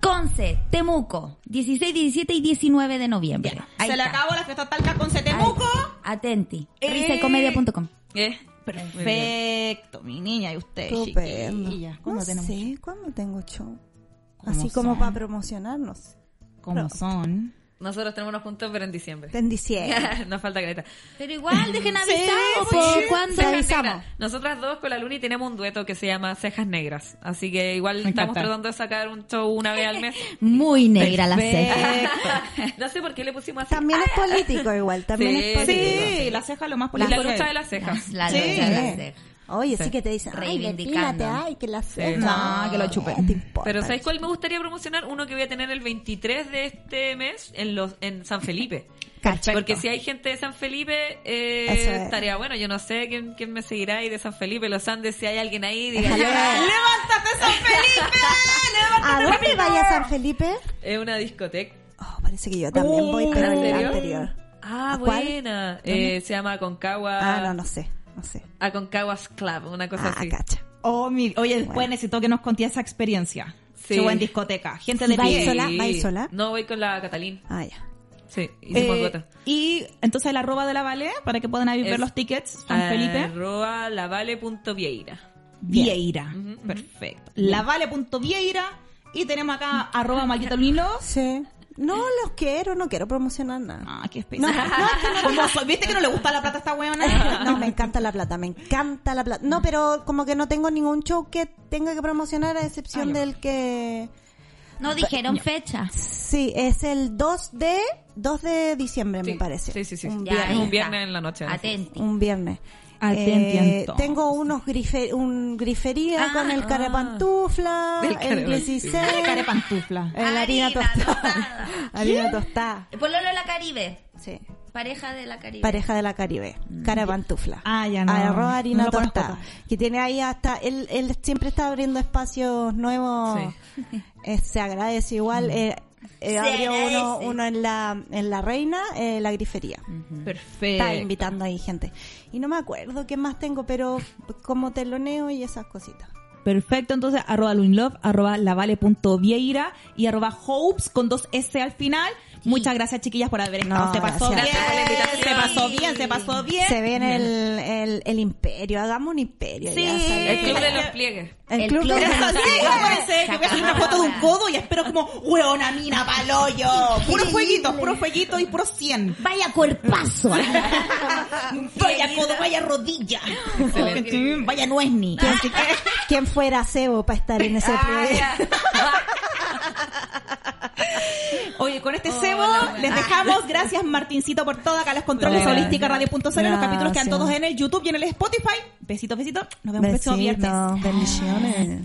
Conce, Temuco, 16, 17 y 19 de noviembre. Ahí Se le acabó la fiesta talca con Cetemuco. Ahí. Atenti. Eh. Risaycomedia.com. ¿Eh? Perfecto, mi niña, y usted, Estupendo. chiquilla. ¿Cuándo No tenemos? sé, ¿cuándo tengo show? ¿Cómo Así como para promocionarnos. ¿Cómo son? Nosotros tenemos unos puntos, pero en diciembre. En diciembre. Nos falta creta. Pero igual, dejen Sí, avisado, sí, po. ¿cuándo? Avisamos. Nosotras dos con la Luni tenemos un dueto que se llama Cejas Negras. Así que igual Me estamos encanta. tratando de sacar un show una vez al mes. Muy negra la ceja. No sé por qué le pusimos así. También es político igual, también Sí, es político. Sí, la ceja es lo más Y político. la que lucha de las cejas. La Sí. lucha de la ceja. Oye, sí, Sí. que te dicen, ay, depílate, ay, que la ceja. No, que lo chupen. Pero ¿sabes cuál me gustaría promocionar? Uno que voy a tener el 23 de este mes en los en San Felipe. Porque si hay gente de San Felipe, eh, es. estaría bueno. Yo no sé quién, quién me seguirá ahí de San Felipe, los Andes. Si hay alguien ahí, diga. ¡Levántate, San Felipe! ¿A dónde vaya San Felipe? Es una discoteca. Oh, parece que yo también voy, pero ¿en serio? anterior. Ah, buena. Eh, se llama Aconcagua. Ah, no, no sé, no sé. Aconcaguas Club, una cosa Ah, así. cacha. Oh, mi- Oye, después Bueno. necesito que nos contéis esa experiencia. Sí. Show en discoteca. Gente de ¿Va a ir pie. sola? ¿Va a ir sola? No, voy con la Catalín. Ah, ya. Sí, hicimos Eh, y entonces el arroba de la Vale, para que puedan ahí ver los tickets, San Felipe. Arroba lavale.vieira. Vieira. Perfecto. Lavale.vieira. Y tenemos acá arroba maldito Lilo. Sí. No los quiero, no quiero promocionar nada. Ah, qué No, especial. no, es que no- soy- ¿Viste que no le gusta la plata a esta weona? No, me encanta la plata, me encanta la plata. No, pero como que no tengo ningún show que tenga que promocionar a excepción Ah, del que... No dijeron fecha. Sí, es el 2 de 2 de diciembre, Sí, me parece. Sí, sí, sí. Un Ya, viernes. un viernes en la noche. Atenti. Un viernes. Atenti, Eh, tengo unos grife, un grifería Ah, con el carapantufla, el carapantufla. 16, Care pantufla. el harina Harina tostada. harina tostada. Pololo de la Caribe. Sí. Pareja de la Caribe. Pareja de la Caribe, carapantufla. Ah, ya no. Arroz harina no tostada. Que tiene ahí hasta, él, él siempre está abriendo espacios nuevos. Eh, se agradece igual. Eh, eh, abrió uno, uno en la, en la reina, eh, la grifería. Perfecto. Está invitando ahí gente. Y no me acuerdo qué más tengo, pero como teloneo y esas cositas. Perfecto, entonces arroba Luinlove, arroba lavale.vieira y arroba hopes con dos S al final Muchas gracias, chiquillas, por haber estado. No, se pasó gracias. bien. Gracias por la invitación. Se pasó bien, se pasó bien. Se viene el, el, el imperio, hagamos un imperio. Sí. El club de los pliegues. El, El club, club de los Pliegues. que voy a subir una foto de un codo y espero como, hueona mina, paloyo. Puro fueguito, puro fueguito y puro 100. Vaya cuerpazo. Vaya codo, vaya rodilla. Vaya nuezni. Que... ¿Quién fuera Sebo para estar en ese proyecto? Oye, con este cebo les dejamos. Gracias, Martincito, por todo. Acá los controles Gracias. holística radio.cl. Los capítulos quedan todos en el YouTube y en el Spotify. Besitos, besitos. Nos vemos el próximo viernes. Bendiciones.